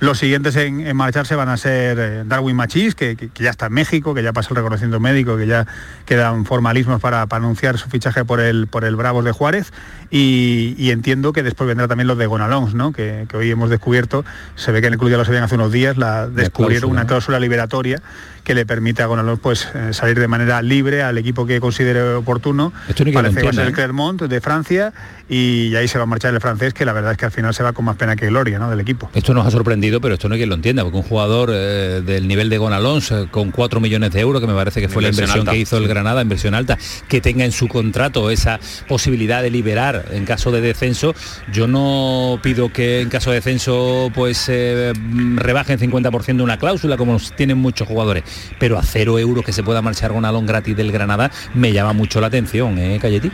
Los siguientes en, en marcharse van a ser eh, Darwin Machís, que, que- que ya está en México, que ya pasó el reconocimiento médico, que ya quedan formalismos para, para anunciar su fichaje por el, por el Bravos de Juárez. Y, y entiendo que después vendrá también los de Gonalons, ¿no? que, que hoy hemos descubierto, se ve que en el club ya lo sabían hace unos días, la, descubrieron una cláusula liberatoria que le permite a Gonalons pues, eh, salir de manera libre al equipo que considere oportuno. Esto ni que lo Parece que va a ser el ¿eh? Clermont de Francia y ahí se va a marchar el francés, que la verdad es que al final se va con más pena que gloria ¿no? del equipo. Esto nos ha sorprendido, pero esto no hay quien lo entienda, porque un jugador eh, del nivel de Gonalons, eh, con 4 millones de euros, que me parece que fue la Inversión alta, que hizo el. Granada, inversión alta, que tenga en su contrato esa posibilidad de liberar en caso de descenso, yo no pido que en caso de descenso pues eh, rebajen 50% una cláusula, como tienen muchos jugadores, pero a cero euros que se pueda marchar Gonalons gratis del Granada, me llama mucho la atención, ¿eh, Cayeti?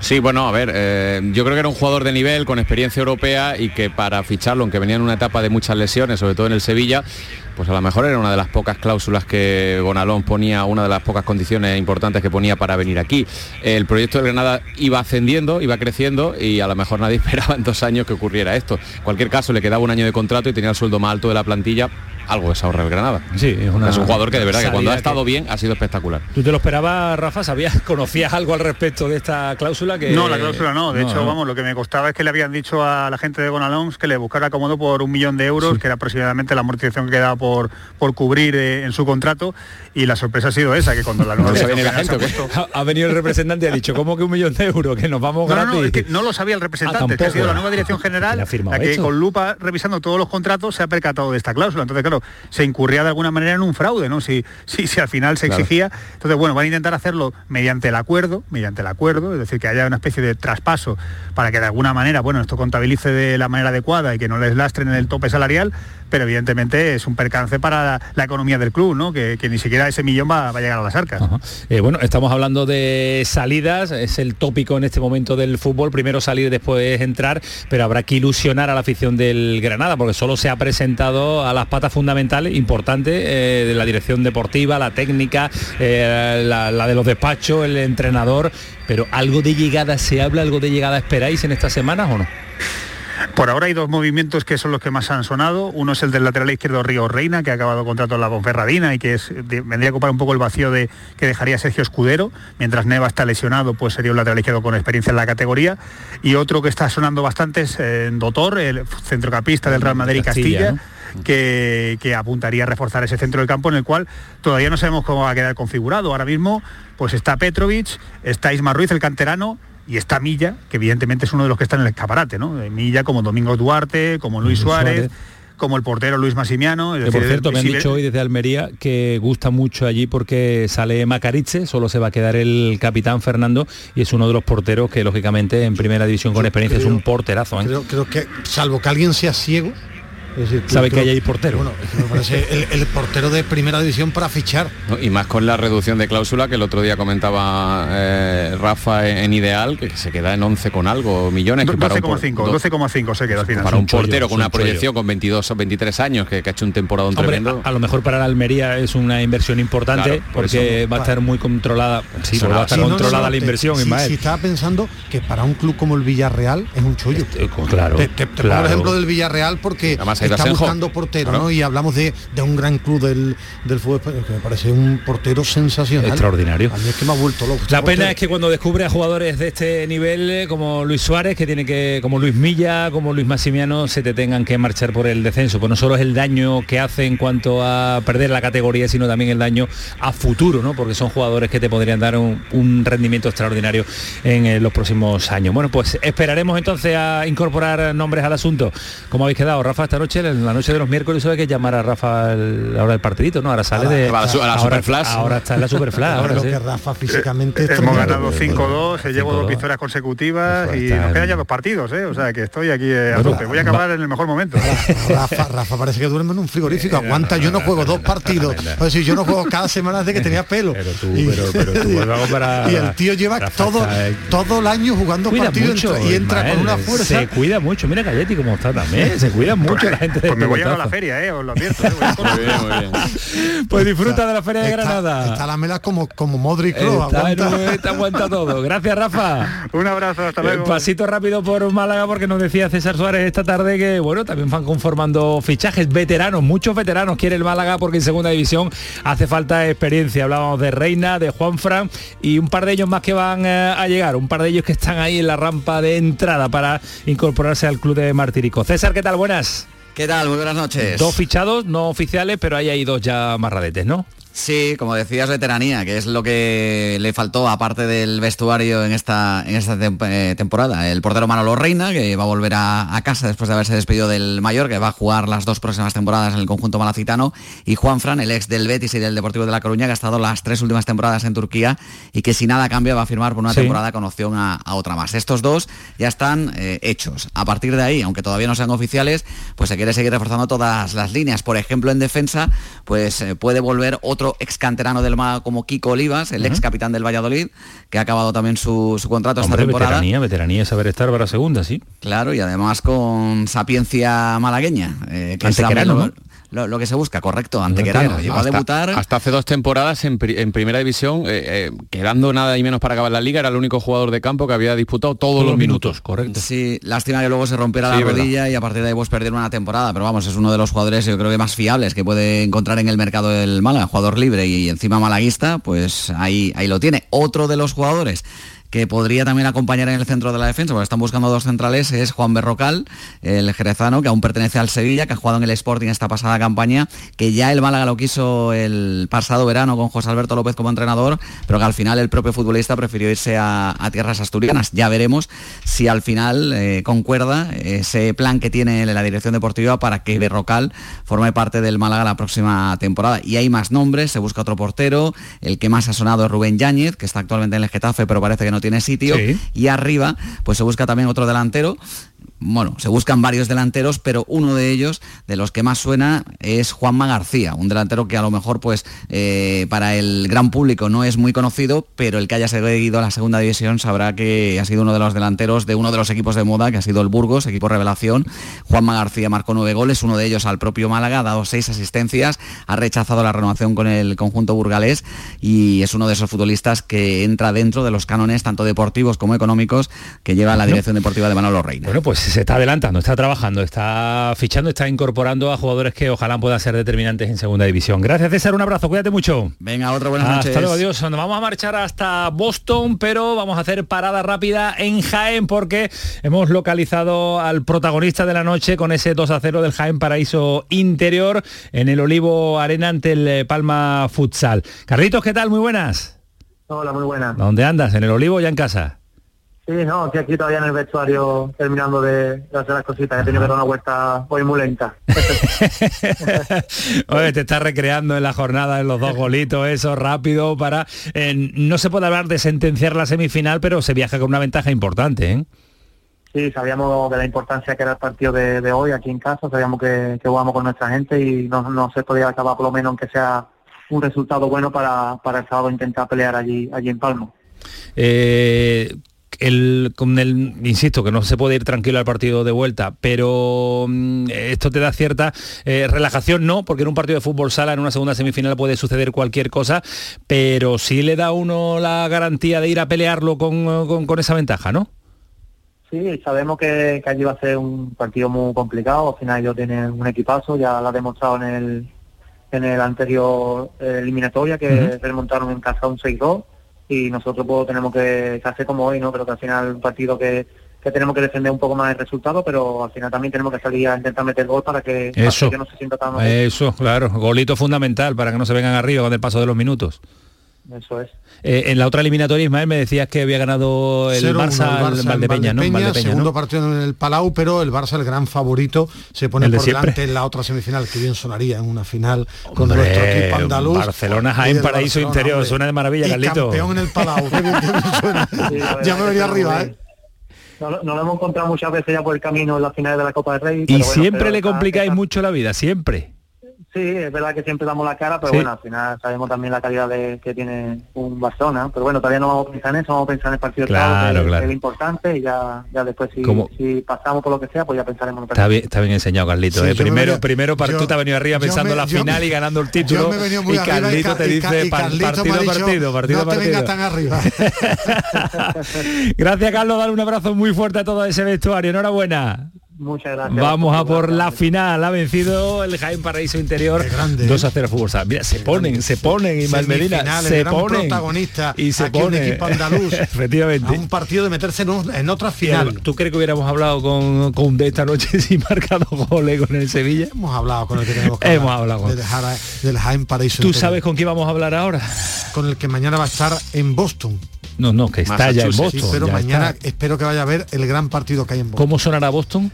Sí, bueno, a ver, eh, yo creo que era un jugador de nivel, con experiencia europea y que para ficharlo, aunque venía en una etapa de muchas lesiones, sobre todo en el Sevilla, pues a lo mejor era una de las pocas cláusulas que Gonalón ponía, una de las pocas condiciones importantes que ponía para venir aquí. El proyecto de Granada iba ascendiendo, iba creciendo y a lo mejor (laughs) nadie esperaba en dos años que ocurriera esto. En cualquier caso, le quedaba un año de contrato y tenía el sueldo más alto de la plantilla, algo que se ahorra el Granada. Sí, es, una es un jugador que de verdad que cuando ha estado bien ha sido espectacular. ¿Tú te lo esperabas, Rafa? ¿Sabías, (laughs) conocías algo al respecto de esta cláusula? Que... No, la cláusula no. De hecho, no. vamos, lo que me costaba es que le habían dicho a la gente de Gonalons que le buscara acomodo por un millón de euros, que era aproximadamente la amortización que quedaba por, por cubrir eh, en su contrato. Y la sorpresa ha sido esa, que cuando la (laughs) nueva la ha puesto- Ha, ha venido el representante y ha dicho, ¿cómo que un millón de euros? Que nos vamos No, no, gratis. no, es que no lo sabía el representante, Ah, que ha sido la nueva dirección (laughs) general ¿Quién ha firmado la que esto? con lupa revisando todos los contratos se ha percatado de esta cláusula. Entonces, claro, se incurría de alguna manera en un fraude, ¿no? Si, si, si al final se Claro. exigía. Entonces, bueno, van a intentar hacerlo mediante el acuerdo, mediante el acuerdo, es decir, que haya una especie de traspaso para que de alguna manera, bueno, esto contabilice de la manera adecuada y que no les lastren en el tope salarial, pero evidentemente es un percance para la, economía del club, ¿no? Que, ni siquiera ese millón va, va a llegar a las arcas. Eh, bueno, estamos hablando de salidas, es el tópico en este momento del fútbol, primero salir, después entrar, pero habrá que ilusionar a la afición del Granada, porque solo se ha presentado a las patas fundamentales, importantes, eh, de la dirección deportiva, la técnica, eh, la, la de los despachos, el entrenador, pero algo de llegada, ¿se habla algo de llegada esperáis en estas semanas o no? Por ahora hay dos movimientos que son los que más han sonado. Uno es el del lateral izquierdo Río Reina, que ha acabado contrato en la Bonferradina y que es, de, vendría a ocupar un poco el vacío de, que dejaría Sergio Escudero. Mientras Neva está lesionado, pues sería un lateral izquierdo con experiencia en la categoría. Y otro que está sonando bastante es eh, Dotor, el centrocampista del Real Madrid Castilla. Castilla, que, que apuntaría a reforzar ese centro del campo en el cual todavía no sabemos cómo va a quedar configurado. Ahora mismo pues está Petrovic, está Isma Ruiz, el canterano, y está Milla, que evidentemente es uno de los que está en el escaparate, ¿no? Eh, Milla como Domingo Duarte, como Luis Suárez, Suárez. como el portero Luis Massimiano. es Que por cierto, me han si- dicho hoy desde Almería que gusta mucho allí porque sale Macariche, solo se va a quedar el capitán Fernando y es uno de los porteros que lógicamente en primera división con experiencia es un porterazo. ¿eh? Creo, creo que, salvo que alguien sea ciego, es decir, Sabe que hay ahí portero. Bueno, me parece el, el portero de primera división para fichar. ¿no? Y más con la reducción de cláusula que el otro día comentaba eh, Rafa en, en Ideal, que se queda en 11 con algo millones. que para un por- 12,5, do- 12,5 se queda al final. para un un chollo, portero con un una chollo. proyección con 22 o 23 años que, que ha hecho un temporada Hombre, tremendo. a, a lo mejor para la Almería es una inversión importante Claro, por porque eso- va a estar muy controlada. Sí, porque va a estar controlada no, la inversión, Ismael. sí, estaba pensando que para un club como el Villarreal es un chollo. claro, Te, te- te claro. pongo el ejemplo del Villarreal porque Además está Senjo. buscando portero, Claro. ¿no? Y hablamos de, de un gran club del, del fútbol español, que me parece un portero sensacional. Extraordinario. A mí es que me ha vuelto loco. este La pena portero. es que cuando descubre a jugadores de este nivel eh, como Luis Suárez, que tiene que, como Luis Milla, como Luis Massimiano, se te tengan que marchar por el descenso. Pues no solo es el daño que hace en cuanto a perder la categoría, sino también el daño a futuro, ¿no? Porque son jugadores que te podrían dar un, un rendimiento extraordinario en eh, los próximos años. Bueno, pues esperaremos entonces a incorporar nombres al asunto. ¿Cómo habéis quedado, Rafa, esta noche? En la noche de los miércoles sabe que llamar a Rafa el- la hora del partidito, ¿no? Ahora sale Ahora- de. a la su- a la ahora, Superflash. ahora está en la Superflash. (laughs) Ahora sí. que Rafa físicamente es Hemos ganado 5-2, se llevo 5-2. dos victorias consecutivas Pues y nos quedan ya dos partidos, ¿eh? o sea que estoy aquí eh, a Bueno, tope. Voy a acabar en el mejor momento. (laughs) Rafa, Rafa parece que duerme en un frigorífico. Aguanta, yo no juego dos partidos. Es decir, yo no juego cada semana desde que tenía pelo. Pero tú, Y- pero, pero tú, (laughs) para- y el tío lleva Rafa todo, está, eh, todo el año jugando partidos y entra Ismael, con una fuerza. se cuida mucho mira Galletti como está también se cuida mucho gente Pues me voy a ir a la feria, ¿eh? os lo advierto. ¿eh? (laughs) Muy bien, muy bien. pues disfruta de la feria de Está- Granada Está la mela como, como Modric Kroos, Está aguanta. un- te aguanta todo gracias Rafa Un abrazo, hasta Eh, luego. pasito rápido por Málaga porque nos decía César Suárez esta tarde que bueno también van conformando fichajes veteranos muchos veteranos quiere el Málaga porque en segunda división hace falta experiencia hablábamos de Reina de Juanfran y un par de ellos más que van eh, a llegar un par de ellos que están ahí en la rampa de entrada para incorporarse al club de Martirico César qué tal buenas ¿Qué tal? Muy buenas noches. dos fichados no oficiales pero ahí hay dos ya marradetes no Sí, como decías, veteranía, que es lo que le faltó aparte del vestuario en esta, en esta eh, temporada. El portero Manolo Reina, que va a volver a, a casa después de haberse despedido del Mayor, que va a jugar las dos próximas temporadas en el conjunto malacitano, y Juan Fran, el ex del Betis y del Deportivo de La Coruña, que ha estado las tres últimas temporadas en Turquía y que si nada cambia va a firmar por una Sí. temporada con opción a, a otra más. Estos dos ya están eh, hechos. A partir de ahí, aunque todavía no sean oficiales, pues se quiere seguir reforzando todas las líneas. Por ejemplo, en defensa, pues eh, puede volver otro ex canterano del Málaga como Kiko Olivas, el ex capitán del Valladolid, que ha acabado también su, su contrato esta Hombre, temporada. veteranía veteranía saber estar para segunda sí. Claro, y además con sapiencia malagueña, eh, que Antequerano, lo, lo- lo que se busca, correcto, antequerano. Llegó a debutar. hasta hace dos temporadas en, pri- en primera división, eh, eh, quedando nada y menos para acabar la liga, era el único jugador de campo que había disputado todos, los minutos. correcto Sí, lástima que luego se rompiera Sí, la verdad. rodilla y a partir de ahí pues perdieron una temporada, pero vamos, es uno de los jugadores yo creo que más fiables que puede encontrar en el mercado del Málaga, jugador libre y encima malaguista, pues ahí, ahí lo tiene. Otro de los jugadores que podría también acompañar en el centro de la defensa, porque están buscando dos centrales, es Juan Berrocal, el jerezano, que aún pertenece al Sevilla, que ha jugado en el Sporting esta pasada campaña, que ya el Málaga lo quiso el pasado verano con José Alberto López como entrenador, pero que al final el propio futbolista prefirió irse a, tierras asturianas. Ya veremos si al final eh, concuerda ese plan que tiene la dirección deportiva para que Berrocal forme parte del Málaga la próxima temporada. Y hay más nombres, se busca otro portero, el que más ha sonado es Rubén Yáñez, que está actualmente en el Getafe, pero parece que no tiene sitio. Sí. Y arriba, pues se busca también otro delantero. Bueno, se buscan varios delanteros, pero uno de ellos, de los que más suena, es Juanma García, un delantero que a lo mejor, pues, eh, para el gran público no es muy conocido, pero el que haya seguido a la segunda división sabrá que ha sido uno de los delanteros de uno de los equipos de moda, que ha sido el Burgos, equipo revelación. Juanma García marcó nueve goles, uno de ellos al propio Málaga, ha dado seis asistencias, ha rechazado la renovación con el conjunto burgalés y es uno de esos futbolistas que entra dentro de los cánones tanto deportivos como económicos que lleva la dirección deportiva de Manolo Reina. Bueno, pues se está adelantando, está trabajando, está fichando, está incorporando a jugadores que ojalá puedan ser determinantes en segunda división. Gracias César, un abrazo, cuídate mucho. Venga, otra buenas Hasta noches. luego, adiós. Nos vamos a marchar hasta Boston, pero vamos a hacer parada rápida en Jaén porque hemos localizado al protagonista de la noche con ese 2 a 0 del Jaén Paraíso Interior en el Olivo Arena ante el eh, Palma Futsal. Carlitos, ¿qué tal? Muy buenas. Hola, muy buena. ¿Dónde andas? ¿En el Olivo o ya en casa? Sí, no, estoy aquí todavía en el vestuario terminando de, hacer las cositas. He tenido que dar una vuelta hoy muy lenta. (laughs) Oye, te estás recreando en la jornada en los dos golitos, eso rápido para... eh, no se puede hablar de sentenciar la semifinal, pero se viaja con una ventaja importante, ¿eh? Sí, sabíamos de la importancia que era el partido de, de hoy aquí en casa, sabíamos que, que jugamos con nuestra gente y no, no se podía acabar por lo menos aunque sea un resultado bueno para, para el sábado intentar pelear allí, allí en Palma. Eh, el, con el, insisto, que no se puede ir tranquilo al partido de vuelta, pero mm, esto te da cierta eh, relajación, no, porque en un partido de fútbol sala, en una segunda semifinal puede suceder cualquier cosa, pero sí le da uno la garantía de ir a pelearlo con, con- con esa ventaja, ¿no? Sí, sabemos que, que allí va a ser un partido muy complicado. Al final ellos tienen un equipazo, ya lo ha demostrado en el, en el anterior eh, eliminatoria que Ujú. remontaron en casa un 6-2 y nosotros pues tenemos que, que hacer como hoy, ¿no? Creo que al final un partido que, que tenemos que defender un poco más el resultado, pero al final también tenemos que salir a intentar meter gol para que, para Eso. que no se sienta tan... Eso, claro, golito fundamental para que no se vengan arriba con el paso de los minutos. Eso es. Eh, en la otra eliminatoria, Ismael, me decías que había ganado el 0-1 Barça, el al en Valdepeña, ¿no? Valdepeña, Valdepeña, segundo ¿no? partido en el Palau, pero el Barça, el gran favorito, se pone El de por siempre. delante en la otra semifinal, que bien sonaría en una final con Hombre, nuestro equipo andaluz. Barcelona, Jaén, paraíso Barcelona, interior, hombre. suena de maravilla, y Carlito. campeón en el Palau. (laughs) qué bien, qué bien suena. ya me venía arriba, ¿eh? No, no lo hemos encontrado muchas veces ya por el camino en la final de la Copa del Rey. Y pero bueno, siempre pero le complicáis mucho la vida, siempre. Sí, es verdad que siempre damos la cara, pero Sí. bueno, al final sabemos también la calidad de- que tiene un Barcelona. Pero bueno, todavía no vamos a pensar en eso, vamos a pensar en el partido Claro, que, claro. es lo importante, y ya, ya después si, pasamos por lo que sea, pues ya pensaremos en el Está partido. bien, está bien enseñado, Carlito. Sí, ¿eh? Primero, venía- primero yo- tú te has venido arriba pensando me- la final me- y ganando el título. Y Carlito Ca- te dice y Carlito partido, dicho, partido, partido, no te partido. vengas tan arriba. (laughs) Gracias, Carlos. Dar un abrazo muy fuerte a todo ese vestuario. Enhorabuena. Muchas gracias. Vamos a por la final. Ha vencido el Jaén Paraíso Interior 2 a 0 fútbol. Sala. Mira, se ponen, se ponen, Medina. Semifinales, Se ponen. protagonista Y se aquí un pone. equipo andaluz (laughs) Efectivamente. a un partido de meterse en, un- en otra final. ¿Tú crees que hubiéramos hablado con, con de esta noche (laughs) si marcado goles con el Sevilla? Hemos hablado con el que tenemos que Hemos hablado con- de dejar a- del Jaén Paraíso. ¿Tú Interior. sabes con quién vamos a hablar ahora? Con el que mañana va a estar en Boston. No, no, que está ya en Boston. Sí, pero ya mañana está. espero que vaya a ver el gran partido que hay en Boston. ¿Cómo sonará Boston?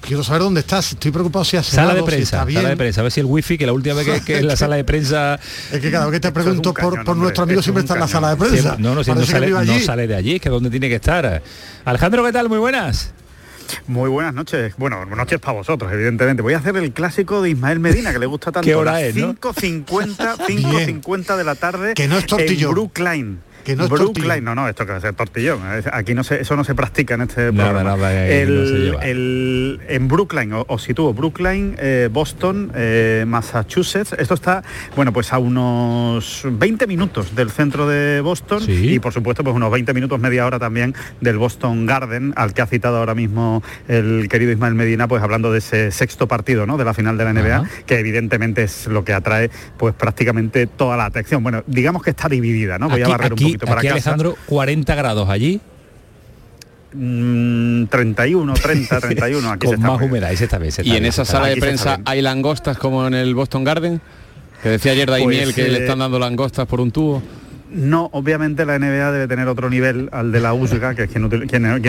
Quiero saber dónde estás. Estoy preocupado si has Sala de si prensa, está bien. sala de prensa, a ver si el wifi, que la última vez que, que en la (laughs) sala de prensa... Es que cada vez que te pregunto por, por nuestro amigo siempre está en la sala de prensa. Siempre- no, no, si no sale, no sale de allí, es que donde tiene que estar. Alejandro, ¿qué tal? Muy buenas. Muy buenas noches. Bueno, noches para vosotros, evidentemente. Voy a hacer el clásico de Ismael Medina, que le gusta (laughs) tanto. ¿Qué hora es, no? 5.50, 5.50 (laughs) de la tarde. Que no es tortillón. En Brookline. Que no es Brookline, tortillón. no, no, esto que va a ser tortillón. Es- Aquí no se, eso no se practica en este Nada, programa. nada, ahí el, no se lleva. el- en Brookline, o- os sitúo, Brookline, eh, Boston, eh, Massachusetts. Esto está, bueno, pues a unos 20 minutos del centro de Boston y por supuesto pues unos 20 minutos, media hora también del Boston Garden, al que ha citado ahora mismo el querido Ismael Medina, pues hablando de ese sexto partido, ¿no? De la final de la NBA, que evidentemente es lo que atrae pues prácticamente toda la atención. Bueno, digamos que está dividida, ¿no? Voy aquí, a barrer aquí- un poquito para aquí, casa. Alejandro, 40 grados allí. Mm, 31, 30, 31. Aquí se con está más bien. humedad, ahí se está bien. se Y en esa sala de prensa hay langostas como en el Boston Garden, que decía ayer Daimiel Pues, que le eh, están dando langostas por un tubo. No, obviamente la NBA debe tener otro nivel al de la USGA, que es quien,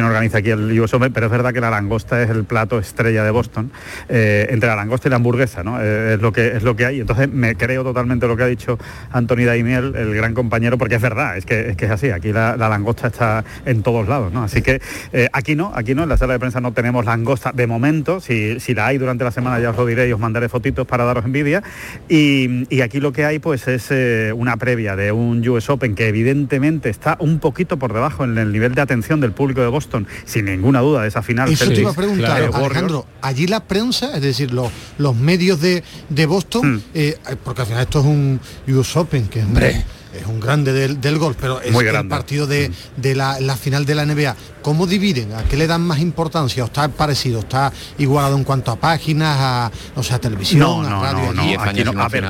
organiza aquí el US Open, pero es verdad que la langosta es el plato estrella de Boston, eh, entre la langosta y la hamburguesa, ¿no? Eh, es, lo que, es lo que hay. Entonces me creo totalmente lo que ha dicho Anthony Daimiel, el gran compañero, porque es verdad, es que es, así, aquí la, la langosta está en todos lados, ¿no? Así que eh, aquí no, aquí no, en la sala de prensa no tenemos langosta de momento, si, si la hay durante la semana ya os lo diré y os mandaré fotitos para daros envidia. Y, y aquí lo que hay pues es una previa de un US Open que evidentemente está un poquito por debajo en el nivel de atención del público de Boston, sin ninguna duda de esa final. Eso te iba a preguntar, eh. Alejandro, allí la prensa, es decir, los, los medios de, de Boston, Hmm. eh, porque al final esto es un US Open, que es un, es un grande del, del golf, pero es Muy el partido de, de la, la final de la NBA. ¿Cómo dividen? ¿A qué le dan más importancia? ¿O está parecido? ¿Está igualado en cuanto a páginas, a, o sea, a televisión, No, a no, radio? no, no, aquí no. A ver,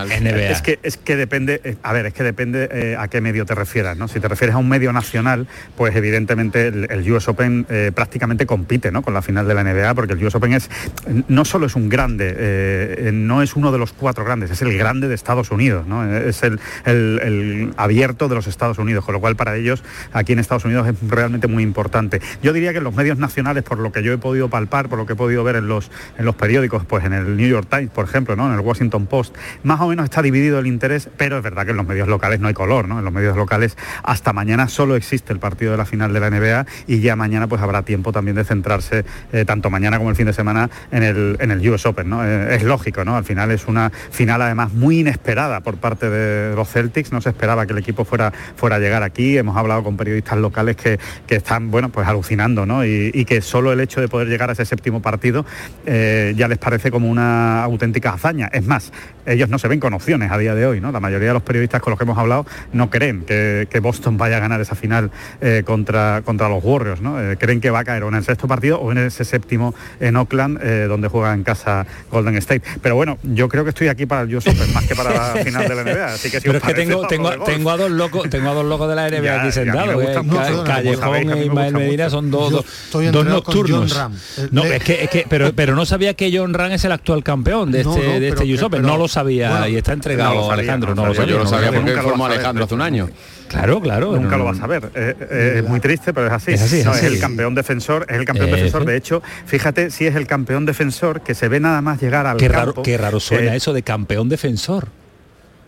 Es que, es que depende, eh, a ver, es que depende eh, a qué medio te refieras, ¿no? Si te refieres a un medio nacional, pues evidentemente el, el US Open eh, prácticamente compite, ¿no? Con la final de la NBA, porque el US Open es, no solo es un grande, eh, no es uno de los cuatro grandes, es el grande de Estados Unidos, ¿no? Es el, el- el abierto de los Estados Unidos, con lo cual para ellos aquí en Estados Unidos es realmente muy importante. Yo diría que en los medios nacionales, por lo que yo he podido palpar, por lo que he podido ver en los, en los periódicos, pues en el New York Times, por ejemplo, ¿no? en el Washington Post, más o menos está dividido el interés, pero es verdad que en los medios locales no hay color, ¿no? En los medios locales hasta mañana solo existe el partido de la final de la NBA y ya mañana pues habrá tiempo también de centrarse, eh, tanto mañana como el fin de semana, en el, en el US Open, ¿no? Eh, es lógico, ¿no? Al final es una final además muy inesperada por parte de los Celtics, no se esperaba que el equipo fuera, fuera a llegar aquí, hemos hablado con periodistas locales que, que están, bueno, pues alucinando, ¿no? Y, que solo el hecho de poder llegar a ese séptimo partido eh, ya les parece como una auténtica hazaña. Es más, ellos no se ven con opciones a día de hoy, ¿no? La mayoría de los periodistas con los que hemos hablado no creen que, que Boston vaya a ganar esa final eh, contra, contra los Warriors, ¿no? Eh, creen que va a caer o en el sexto partido o en ese séptimo en Oakland, eh, donde juega en casa Golden State. Pero bueno, yo creo que estoy aquí para el US Open, más que para la final de la NBA. Así que si Pero es que tengo, tengo, de tengo a dos locos, tengo a dos locos de la NBA Ya, aquí sentados. eh, Callejón e Ismael Medina son dos, dos, nocturnos. Eh, No, es que, es que pero, pero no sabía que John Ram es el actual campeón de No, este, no, de pero este US Open. no lo sabía bueno, y está entregado no lo sabía, Alejandro. no No, lo sabía, yo lo no sabía porque Nunca lo formó vas a ver, Alejandro hace un año. Claro, claro. Nunca lo vas a ver. Eh, eh, es muy triste, pero es así. Es así, es No, así. el campeón defensor, es el campeón Eh, defensor. De hecho, fíjate si es el campeón defensor que se ve nada más llegar al Qué campo. raro, qué raro suena eh, eso de campeón defensor.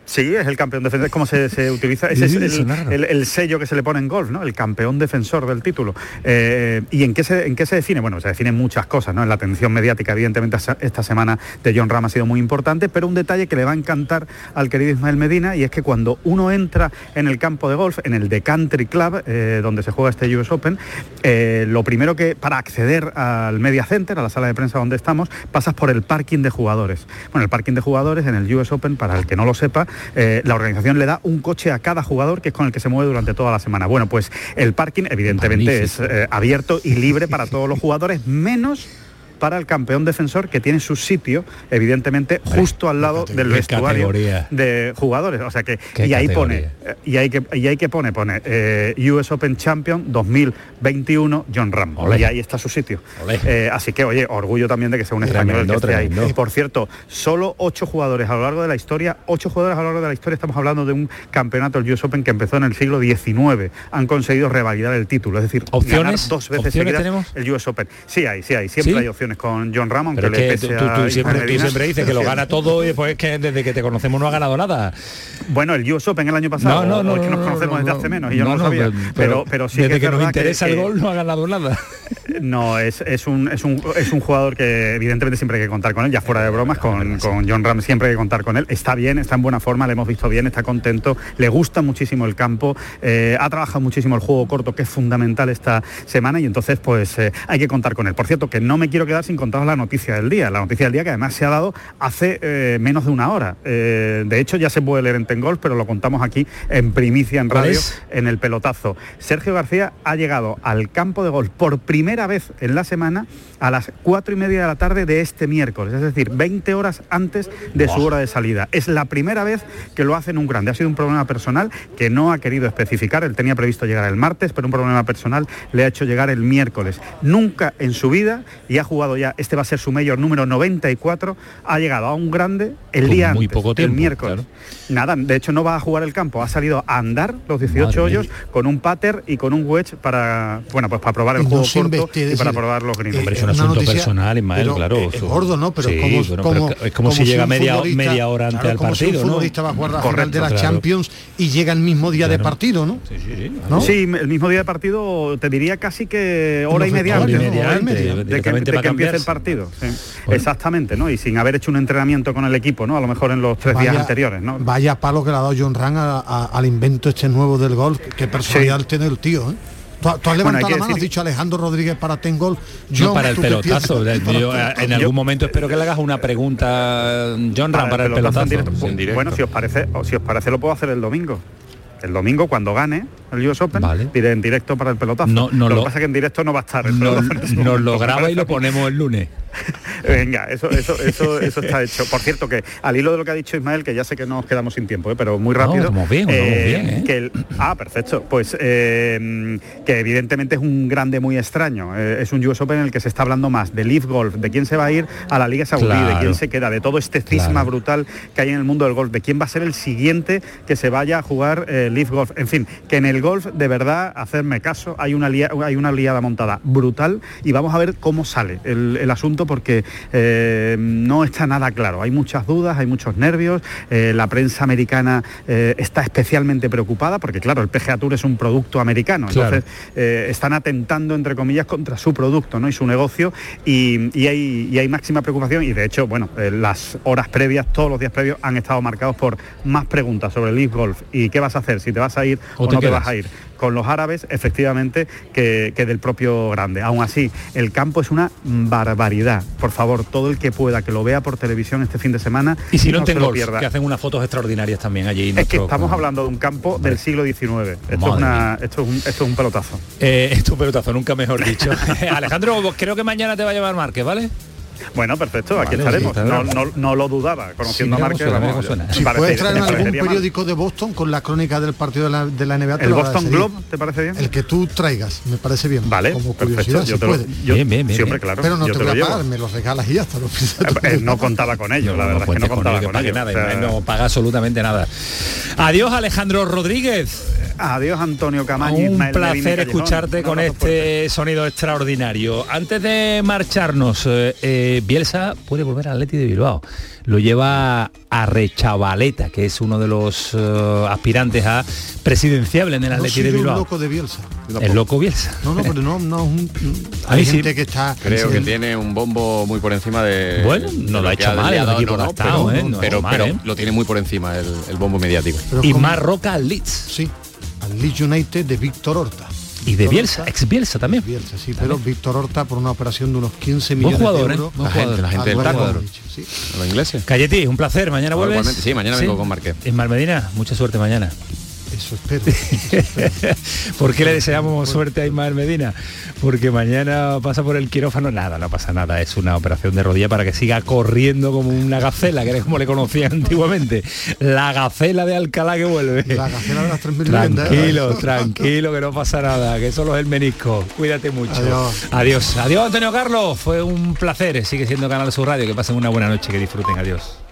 Sí, es el campeón defensor, es como se, se utiliza, ese es el, sello que se le pone en golf, ¿no? El campeón defensor del título. Eh, ¿Y en qué, se, en qué se define? Bueno, se definen muchas cosas, ¿no? En la atención mediática, evidentemente, esta semana de John Ram ha sido muy importante, pero un detalle que le va a encantar al querido Ismael Medina, y es que cuando uno entra en el campo de golf, en el The Country Club, eh, donde se juega este US Open, eh, lo primero que, para acceder al Media Center, a la sala de prensa donde estamos, pasas por el parking de jugadores. Bueno, el parking de jugadores en el US Open, para el que no lo sepa, eh, la organización le da un coche a cada jugador que es con el que se mueve durante toda la semana. Bueno, pues el parking evidentemente es eh, abierto y libre (laughs) para todos los jugadores, menos para el campeón defensor que tiene su sitio, evidentemente, justo al lado del vestuario categoría. de jugadores. O sea que y ahí categoría. pone eh, y hay que y hay que pone pone eh, US Open Champion 2021 John Ram. Olé. Y ahí está su sitio. Eh, así que oye, orgullo también de que sea un español el que esté ahí. Y por cierto, solo ocho jugadores a lo largo de la historia, ocho jugadores a lo largo de la historia, estamos hablando de un campeonato del US Open que empezó en el siglo XIX, han conseguido revalidar el título, es decir, ¿Opciones? ganar dos veces ¿Opciones seguidas tenemos? el US Open. Sí hay, sí hay, siempre ¿Sí? hay opciones con John Ram, aunque Pero es le que pese tú, tú- siempre, tú siempre dices que lo gana todo y después es que desde que te conocemos no ha ganado nada. Bueno, el US Open el año pasado, No, no, o es no, que nos no, conocemos no, desde hace menos y yo no, lo sabía. pero- Pero, pero sí desde que, nos interesa el gol no ha ganado nada. No, es, es, un, es, un, es un jugador que evidentemente siempre hay que contar con él, ya fuera de bromas, con, con John Ram siempre hay que contar con él. Está bien, está en buena forma, le hemos visto bien, está contento, le gusta muchísimo el campo, eh, ha trabajado muchísimo el juego corto, que es fundamental esta semana, y entonces pues eh, hay que contar con él. Por cierto, que no me quiero quedar sin contaros la noticia del día, la noticia del día que además se ha dado hace eh, menos de una hora. De hecho, ya se puede leer en Tengol, pero lo contamos aquí en primicia en ¿Cuál radio en el pelotazo. Sergio García ha llegado al campo de golf por primera vez en la semana a las cuatro y media de la tarde de este miércoles, es decir, 20 horas antes de su hora de salida. Es la primera vez que lo hace en un grande. Ha sido un problema personal que no ha querido especificar. Él tenía previsto llegar el martes, pero un problema personal le ha hecho llegar el miércoles. Nunca en su vida, y ha jugado ya, este va a ser su mayor número 94, ha llegado a un grande el Con día muy antes, poco tiempo, el miércoles. Nada, de hecho no va a jugar el campo, ha salido a andar los 18 Madre hoyos mía. con un pater y con un wedge para, bueno, pues para probar el no juego corto y para probar los greens. Hombre, es un asunto noticia, personal, Ismael, pero claro. es eso- gordo, ¿no? Pero Sí, como, bueno, como- pero es como si llega media- hora antes claro, al como si partido, un ¿no? futbolista va a jugar la final Correcto, de la claro. Champions y llega el mismo día de partido, ¿no? ¿No? Sí, el mismo día de partido, te diría casi que hora y media y antes, media ¿no? Hora y antes, media, de que, de que empiece el partido. sí. Exactamente, ¿no? Y sin haber hecho un entrenamiento con el equipo, ¿no? A lo mejor en los tres días anteriores, ¿no? Vaya palo que le ha dado John Ran al invento este nuevo del golf. Qué personalidad tiene el tío, ¿eh? Tú, tú has levantado que la mano, has dicho Alejandro Rodríguez para Tengol. No, para el ¿tú qué pelotazo. Yo, en algún momento espero que le hagas una pregunta, John Ram, para el pelotazo. directo. Bueno, si os parece, o si os parece lo puedo hacer el domingo. El domingo cuando gane el US Open, diré en directo para el pelotazo. No, no lo, lo- que pasa es que en directo no va a estar. el en ese nos lo graba y lo ponemos el lunes. (laughs) Venga, eso, eso, eso, eso está hecho. Por cierto, que al hilo de lo que ha dicho Ismael, que ya sé que nos quedamos sin tiempo, ¿eh? pero muy rápido. estamos bien, bien, ¿eh? que el- ah, perfecto. Pues eh, que evidentemente es un grande muy extraño. Eh, es un US Open en el que se está hablando más de Leaf Golf, de quién se va a ir a la Liga Saudí, de quién se queda, de todo este cisma Claro. brutal que hay en el mundo del golf, de quién va a ser el siguiente que se vaya a jugar Leaf Golf. En fin, que en el golf, de verdad, hacerme caso, hay una, lia- hay una liada montada brutal y vamos a ver cómo sale el, el asunto porque eh, no está nada claro. Hay muchas dudas, hay muchos nervios, eh, la prensa americana eh, está especialmente preocupada porque, claro, el PGA Tour es un producto americano, Claro. entonces están atentando, entre comillas, contra su producto ¿no? y su negocio y, y hay, y hay máxima preocupación y, de hecho, bueno, las horas previas, todos los días previos han estado marcados por más preguntas sobre el Leaf Golf y qué vas a hacer, si te vas a ir O o, te no te vas a ir con los árabes, efectivamente, que, que del propio grande. Aún así, el campo es una barbaridad. Por favor, todo el que pueda que lo vea por televisión este fin de semana Y si no, se lo pierda. que hacen unas fotos extraordinarias también allí. Es que estamos hablando de un campo del siglo XIX. Esto, es, una- esto, es un, esto es un pelotazo. Eh, es tu pelotazo, nunca mejor dicho. (laughs) Alejandro, creo que mañana te va a llamar Márquez, ¿vale? Bueno, perfecto, aquí Vale, estaremos. sí, No, bien. no- no lo dudaba, conociendo Sí, a Márquez. vamos, suena. Si puedes traer algún mal. periódico de Boston con la crónica del partido de la, de la NBA. ¿El lo Boston. Globe te parece bien? El que tú traigas, me parece bien. Vale, como perfecto, curiosidad, yo te lo- puede. yo- Bien, bien, bien, bien. claro, Pero no yo te te voy a pagar, me los regalas y ya está. Tú. Eh, no contaba con ello, la verdad es que cuentes no con contaba con que pague ello. nada, o sea, Ismael no paga absolutamente nada. Adiós, Alejandro Rodríguez. Adiós, Antonio Camaño. Un Ismael placer escucharte con este sonido extraordinario. Antes de marcharnos, eh, eh, Bielsa puede volver al Atleti de Bilbao. Lo lleva a Rechavaleta, que es uno de los eh, aspirantes a presidenciable en el No Atleti soy de Bilbao. loco de Bielsa. El loco Bielsa. No, no, pero no, no es un- (laughs) hay sí. gente que está. Creo que el- tiene un bombo muy por encima de. Bueno, no lo ha hecho mal, el equipo estado, pero, ¿eh? No pero, mal, pero ¿eh? lo tiene muy por encima el, el bombo mediático. pero Y como- más Roca al Leeds. Sí, al Leeds United de Víctor Horta. Y de Bielsa, ex Bielsa también. Bielsa, sí, pero Víctor Horta por una operación de unos 15 Buen millones jugador, de ¿eh? euros. Buen La gente, la gente del taco. Sí. Los ingleses. Cayeti, un placer. Mañana vuelves. igualmente, sí, mañana vengo con Marqués. En Marmedina, mucha suerte mañana. Eso espero. (laughs) ¿Por qué le deseamos suerte a Ismael Medina? Porque mañana pasa por el quirófano. Nada, no pasa nada. Es una operación de rodilla para que siga corriendo como una gacela, que era como le conocían antiguamente. La gacela de Alcalá que vuelve. La gacela de las tres mil viviendas. Tranquilo, tranquilo, que no pasa nada, que solo es el menisco. Cuídate mucho. Adiós. Adiós. Adiós, Antonio Carlos. Fue un placer. Sigue siendo Canal Sur Radio. Que pasen una buena noche, que disfruten. Adiós.